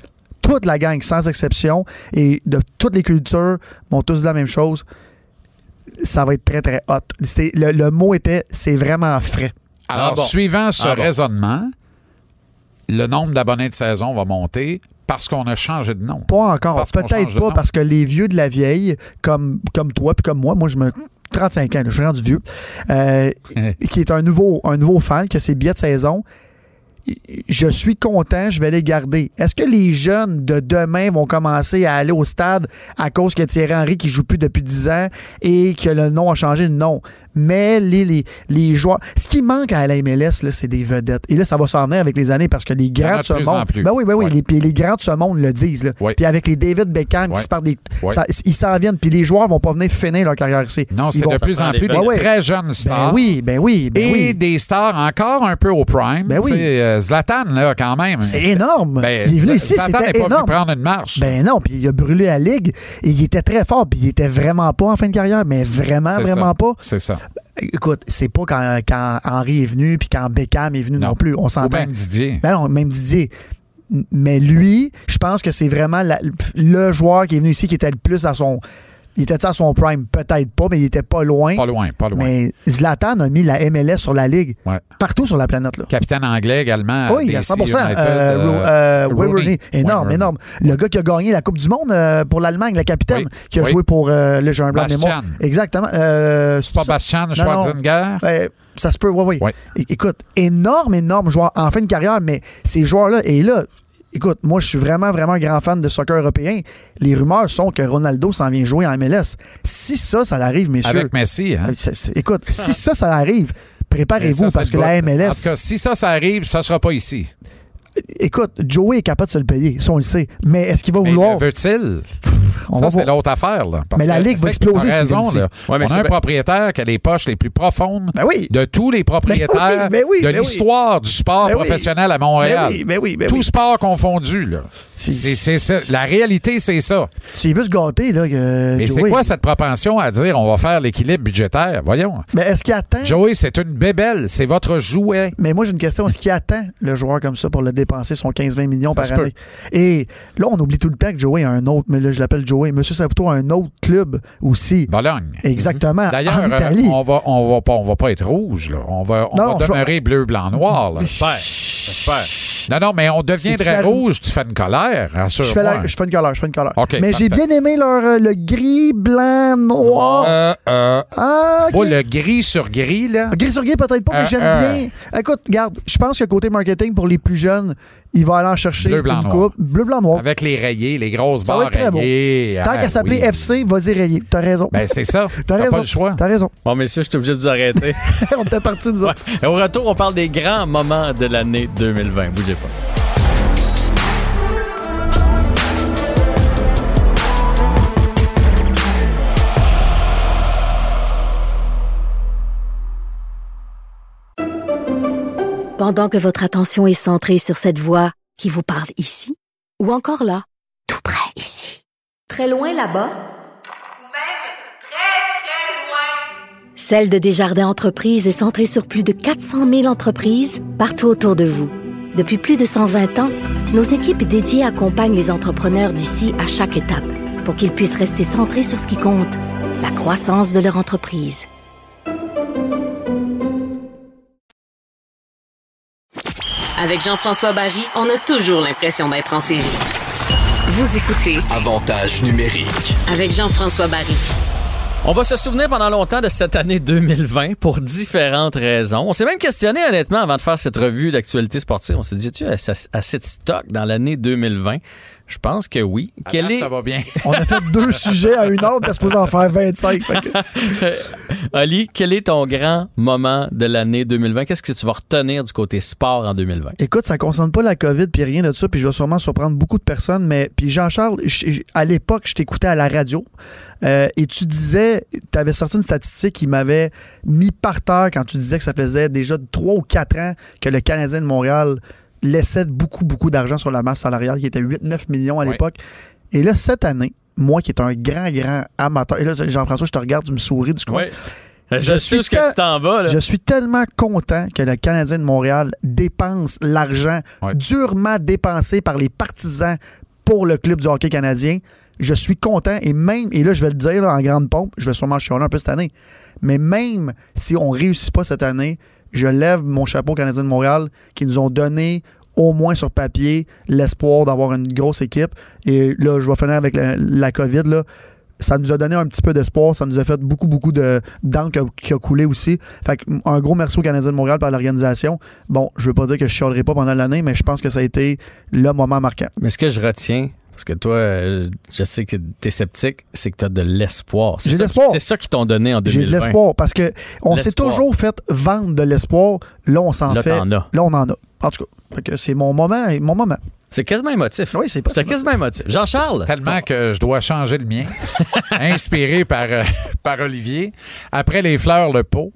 E: toute la gang, sans exception, et de toutes les cultures, m'ont tous dit la même chose. Ça va être très, très hot. C'est- Le, le mot était c'est vraiment frais.
D: Alors,
C: Ah bon.
D: suivant ce
C: Ah bon.
D: raisonnement, le nombre d'abonnés de saison va monter parce qu'on a changé de nom.
E: Pas encore. Peut-être
D: de
E: pas
D: nom.
E: parce que les vieux de la vieille, comme, comme toi puis comme moi, moi je me 35 ans, je suis rendu vieux, euh, qui est un nouveau, un nouveau fan, qui a ses billets de saison. Je suis content, je vais les garder. Est-ce que les jeunes de demain vont commencer à aller au stade à cause que Thierry Henry qui joue plus depuis 10 ans et que le nom a changé? Non. Mais les, les, les joueurs. Ce qui manque à la MLS, là, c'est des vedettes. Et là, ça va s'en venir avec les années parce que les grands de ce monde. Ben oui, ben oui.
D: Ouais.
E: Les, puis les grands de ce monde le disent. Là.
D: Ouais.
E: Puis avec les David Beckham
D: Ouais.
E: qui se partent des. Ça- ils s'en viennent. Puis les joueurs vont pas venir finir leur carrière ici.
D: Non, c'est de plus en plus des très jeunes stars.
E: Ben oui, ben oui, ben
D: Et
E: oui.
D: des stars encore un peu au prime.
E: Ben oui.
D: Euh, Zlatan, là, quand même.
E: C'est énorme.
D: Ben,
E: il est venu ici,
D: Zlatan n'est pas venu
E: énorme.
D: prendre une marche.
E: Ben non, puis il a brûlé la ligue et il était très fort, puis il était vraiment pas en fin de carrière, mais vraiment, vraiment
D: ça.
E: pas.
D: C'est ça.
E: Écoute, c'est pas quand, quand Henry est venu puis quand Beckham est venu non,
D: Non.
E: plus, on
D: Ou
E: s'entend.
D: même Didier.
E: Ben non, même Didier. Mais lui, je pense que c'est vraiment la- le joueur qui est venu ici qui était le plus à son. Il était à son prime? Peut-être pas, mais il était pas loin.
D: Pas loin, pas loin.
E: Mais Zlatan a mis la MLS sur la ligue.
D: Ouais.
E: Partout sur la planète. Là.
D: Capitaine anglais également.
E: Oui, à
D: DC
E: 100
D: United,
E: euh,
D: euh,
E: euh, Wayne
D: Rooney.
E: Rooney. Énorme, énorme. Le gars qui a gagné la Coupe du Monde euh, pour l'Allemagne, le capitaine,
D: Oui,
E: qui a
D: oui.
E: joué pour euh, le un blanc mémoire. Exactement.
D: C'est pas Bastian. Schwarzenegger?
E: euh, ça se peut, oui, oui.
D: Ouais.
E: Écoute, énorme, énorme joueur en fin de carrière, mais ces joueurs-là, et là, écoute, moi, je suis vraiment, vraiment un grand fan de soccer européen. Les rumeurs sont que Ronaldo s'en vient jouer en MLS. Si ça, ça arrive, messieurs.
D: Avec Messi, hein?
E: écoute, si ça, ça arrive,
D: Mais
E: préparez-vous parce que la
D: bout. En
E: MLS.
D: tout cas, si ça, ça arrive, ça sera pas ici.
E: Écoute, Joey est capable de se le payer, ça, on le sait. Mais est-ce qu'il va
D: Mais
E: vouloir?
D: le veut-il? Ça, c'est l'autre affaire. Là. Parce
E: Mais la Ligue va exploser s'il
D: raison. Là.
C: Ouais, mais
D: On
C: c'est
D: a un propriétaire qui a les poches les plus profondes
E: Ben oui.
D: de tous les propriétaires
E: Ben oui,
D: de
E: ben oui.
D: l'histoire du sport
E: Ben oui.
D: professionnel à Montréal.
E: Ben oui, ben oui, ben
D: Tout
E: oui.
D: sport confondu. Là. C'est, ça. La réalité, c'est ça.
E: Tu veux se gâter, là. que
D: Mais c'est quoi cette propension à dire on va faire l'équilibre budgétaire? Voyons.
E: Mais est-ce qu'il attend?
D: Joey, c'est une bébelle. C'est votre jouet.
E: Mais moi, j'ai une question. Est-ce qu'il attend le joueur comme ça pour le dépenser son 15-20 millions
D: Ça
E: par
D: peut.
E: année? Et là, on oublie tout le temps que Joey a un autre, mais là, je l'appelle Joey. Monsieur Saputo a un autre club aussi.
D: Bologne.
E: Exactement.
D: D'ailleurs,
E: en
D: euh, on va, on va pas, on va pas être rouge. Là. On va, on
E: Non,
D: va
E: je-
D: demeurer bleu, blanc, noir. là.
C: J'espère. J'espère.
D: Non, non, mais on deviendrait rouge, tu fais une colère,
E: Je fais, la- je fais une colère, je fais une colère. Mais j'ai bien aimé leur, euh, le gris, blanc, noir.
D: Euh, euh,
E: Ah, ok.
D: Moi, le gris sur gris, là.
E: Gris sur gris, peut-être pas, mais
D: Euh,
E: j'aime
D: euh.
E: bien. Écoute, regarde, je pense que côté marketing, pour les plus jeunes, il va aller en chercher
D: Bleu, blanc,
E: une
D: noir.
E: coupe. Bleu, blanc, noir.
D: Avec les rayés, les grosses
E: Ça
D: barres
E: être très beau.
D: rayées.
E: Tant
D: Ah,
E: qu'à s'appeler
D: oui.
E: FC, vas-y rayer. T'as raison.
D: Ben, c'est ça.
E: T'as
D: T'as
E: raison.
D: pas le choix.
E: T'as raison.
C: Bon, messieurs, je suis obligé de vous arrêter.
E: On était partis, nous autres.
C: Et au retour, on parle des grands moments de l'année 2020. Bougez pas.
F: Pendant que votre attention est centrée sur cette voix qui vous parle ici, ou encore là, tout près ici, très loin là-bas,
G: Ou même très, très loin.
F: Celle de Desjardins Entreprises est centrée sur plus de 400 000 entreprises partout autour de vous. Depuis plus de 120 ans, nos équipes dédiées accompagnent les entrepreneurs d'ici à chaque étape pour qu'ils puissent rester centrés sur ce qui compte, la croissance de leur entreprise.
A: Avec Jean-François Barry, on a toujours l'impression d'être en série. Vous écoutez
B: Avantage numérique.
A: avec Jean-François Barry.
C: On va se souvenir pendant longtemps de cette année 2020 pour différentes raisons. On s'est même questionné honnêtement avant de faire cette revue d'actualité sportive. On s'est dit, tu as assez de stock dans l'année 2020? Je pense que oui.
D: À
C: Quel
D: date,
C: est,
D: Ça va bien.
E: On a fait deux sujets à une heure, t'es supposé en faire 25. Fait que-
C: Ali, quel est ton grand moment de l'année 2020? Qu'est-ce que tu vas retenir du côté sport en 2020?
E: Écoute, ça concerne pas la COVID puis rien de ça, puis je vais sûrement surprendre beaucoup de personnes, mais puis Jean-Charles, je- à l'époque, je t'écoutais à la radio euh, et tu disais, tu avais sorti une statistique qui m'avait mis par terre quand tu disais que ça faisait déjà trois ou quatre ans que le Canadien de Montréal laissait beaucoup, beaucoup d'argent sur la masse salariale, qui était 8-9 millions à
D: Ouais.
E: l'époque. Et là, cette année, moi qui est un grand, grand amateur, et là, Jean-François, je te regarde, tu me souris du coin.
C: Je,
E: Je
C: sais
E: suis
C: où est-ce que
E: ta-
C: tu t'en vas. Là.
E: Je suis tellement content que le Canadien de Montréal dépense l'argent
D: Ouais.
E: durement dépensé par les partisans pour le club du hockey canadien. Je suis content et même, et là je vais le dire là, en grande pompe, je vais sûrement chialer un peu cette année, mais même si on réussit pas cette année, je lève mon chapeau au Canadien de Montréal qui nous ont donné au moins sur papier l'espoir d'avoir une grosse équipe. Et là, je vais finir avec la, COVID. Là ça nous a donné un petit peu d'espoir, ça nous a fait beaucoup, beaucoup de d'encre qui a- qui a coulé aussi. Fait un gros merci aux Canadiens de Montréal par l'organisation. Bon, je veux pas dire que je chialerai pas pendant l'année, mais je pense que ça a été le moment marquant.
C: Mais ce que je retiens, parce que toi, je sais que tu es sceptique, c'est que tu as de l'espoir. C'est
E: J'ai
C: ça
E: de
C: qui-
E: l'espoir.
C: C'est ça qu'ils t'ont donné en
E: J'ai
C: 2020.
E: de l'espoir parce que on s'est toujours fait vendre de l'espoir. Là, on s'en
C: Là,
E: fait.
C: t'en as.
E: Là, on en a. En tout cas, fait que c'est mon moment. Mon moment.
C: C'est quasiment émotif.
E: Oui, c'est pas
C: C'est quasiment émotif. Jean-Charles?
D: Tellement que je dois changer le mien. Inspiré par, euh, par Olivier. Après les fleurs, le pot.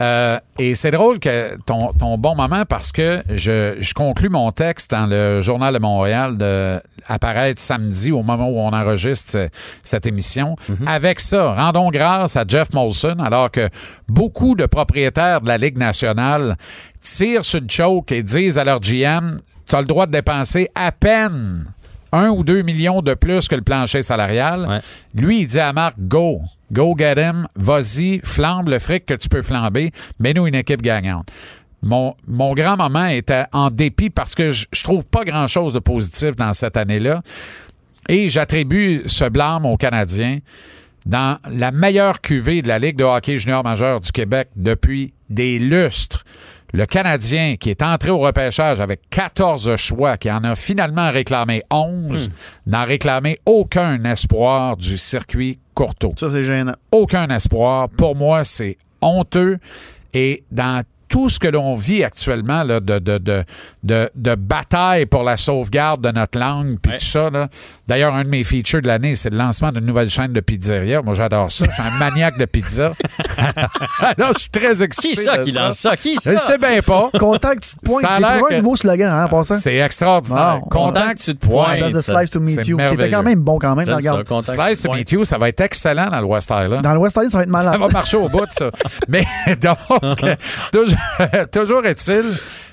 D: Euh, et c'est drôle que ton, ton bon moment parce que je, je conclus mon texte dans le Journal de Montréal de apparaître samedi au moment où on enregistre ce- cette émission. Avec ça, rendons grâce à Jeff Molson alors que beaucoup de propriétaires de la Ligue nationale tirent sur le choke et disent à leur GM tu as le droit de dépenser à peine un ou deux millions de plus que le plancher salarial.
C: Ouais.
D: Lui, il dit à Marc, go, go get him, vas-y, flambe le fric que tu peux flamber, mets-nous une équipe gagnante. Mon, mon grand moment était en dépit parce que je, je trouve pas grand-chose de positif dans cette année-là. Et j'attribue ce blâme aux Canadiens dans la meilleure cuvée de la Ligue de hockey junior majeur du Québec depuis des lustres. Le Canadien, qui est entré au repêchage avec 14 choix, qui en a finalement réclamé 11, n'a réclamé aucun espoir du circuit Courteau
E: Ça, c'est gênant.
D: aucun espoir. Pour moi, c'est honteux. Et dans tout ce que l'on vit actuellement là, de, de, de, de, de bataille pour la sauvegarde de notre langue, puis
C: Ouais.
D: tout ça. là. D'ailleurs, un de mes features de l'année, c'est le lancement d'une nouvelle chaîne de pizzeria. Moi, j'adore ça. Je suis un maniaque de pizza. Alors, je suis très excité.
C: Qui ça qui lance ça? Qui
D: Je
C: ça?
D: ne sais bien pas.
E: Content que tu te pointes.
D: Ça a
E: J'ai
D: l'air
E: trouvé
D: que-
E: un nouveau slogan, hein, en passant.
D: C'est extraordinaire.
E: Bon,
D: Content que tu te
C: pointes.
E: Slice to meet
D: C'est
E: you. Qui était quand même bon quand même.
C: J'aime
E: Regarde.
C: ça,
D: Slice to meet you, ça va être excellent dans le West Island.
E: Dans le West Island, ça va être malade.
D: Ça va marcher au bout de ça. Mais donc, toujours, toujours est-il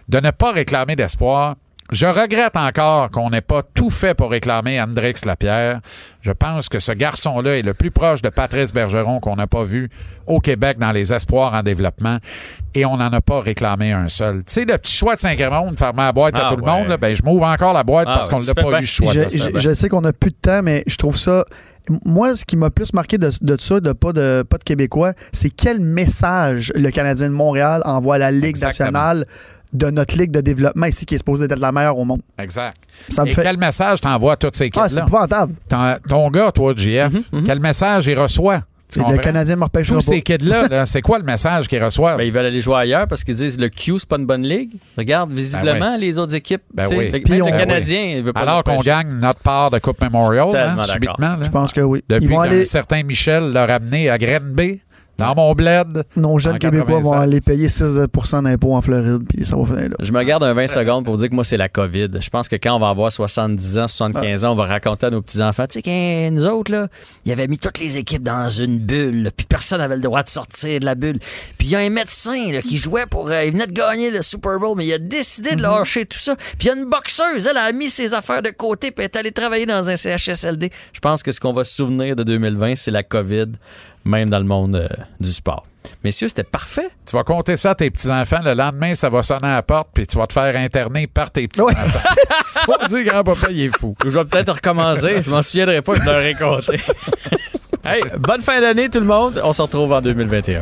D: de ne pas réclamer d'espoir. Je regrette encore qu'on n'ait pas tout fait pour réclamer Andrix Lapierre. Je pense que ce garçon-là est le plus proche de Patrice Bergeron qu'on n'a pas vu au Québec dans les espoirs en développement et on n'en a pas réclamé un seul. Tu sais, le petit choix de 5 de fermer la boîte à
C: Ah
D: tout le monde, là, ben, je m'ouvre encore la boîte
C: Ah
D: parce qu'on n'a
C: tu fais
D: pas eu le choix.
E: Je, je- je sais qu'on a plus de temps, mais je trouve ça. Moi, ce qui m'a plus marqué de, de ça, de pas de pas de Québécois, c'est quel message le Canadien de Montréal envoie à la Ligue
D: Exactement.
E: nationale de notre ligue de développement ici, qui est supposée être la meilleure au monde?
D: Exact.
E: Ça me
D: Et
E: fait.
D: quel message t'envoies à toutes ces
E: Ah, c'est
D: kids-là?
E: épouvantable.
D: Ton, ton gars, toi, JF, quel message il reçoit?
E: Le? Canadien me repêchera
D: Tous ces kids-là, là, c'est quoi le message qu'ils reçoivent?
C: Ben, ils veulent aller jouer ailleurs parce qu'ils disent le Q, c'est pas une bonne ligue. Regarde, visiblement, les autres équipes.
D: Ben oui.
C: le,
E: Puis
C: même
E: on-
C: le
E: Ben
C: Canadien, il veut pas
D: Alors qu'on gagne notre part de Coupe Memorial, hein, subitement. là.
E: Je pense que oui.
D: Depuis qu'un
E: aller,
D: certain Michel l'a ramené à Grenby, dans mon bled.
E: nos jeunes Québécois vont
D: 96.
E: aller payer 6% d'impôts en Floride, puis ça va finir là.
C: Je me garde un 20 secondes pour vous dire que moi, c'est la COVID. Je pense que quand on va avoir 70 ans, 75 ans, on va raconter à nos petits-enfants, tu sais, que nous autres, là, il avait mis toutes les équipes dans une bulle, puis personne n'avait le droit de sortir de la bulle. Puis il y a un médecin là, qui jouait pour... euh, il venait de gagner le Super Bowl, mais il a décidé de lâcher tout ça. Puis il y a une boxeuse, elle a mis ses affaires de côté, puis elle est allée travailler dans un CHSLD. Je pense que ce qu'on va se souvenir de 2020, c'est la COVID, même dans le monde euh, du sport. Messieurs, c'était parfait.
D: Tu vas compter ça à tes petits-enfants. Le lendemain, ça va sonner à la porte, puis tu vas te faire interner par tes petits-enfants. Vas dire, grand-papa, il est fou.
C: Je vais peut-être recommencer. Je m'en souviendrai pas, je leur ai compté. hey, bonne fin d'année tout le monde. On se retrouve en 2021.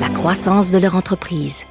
F: la croissance de leur entreprise.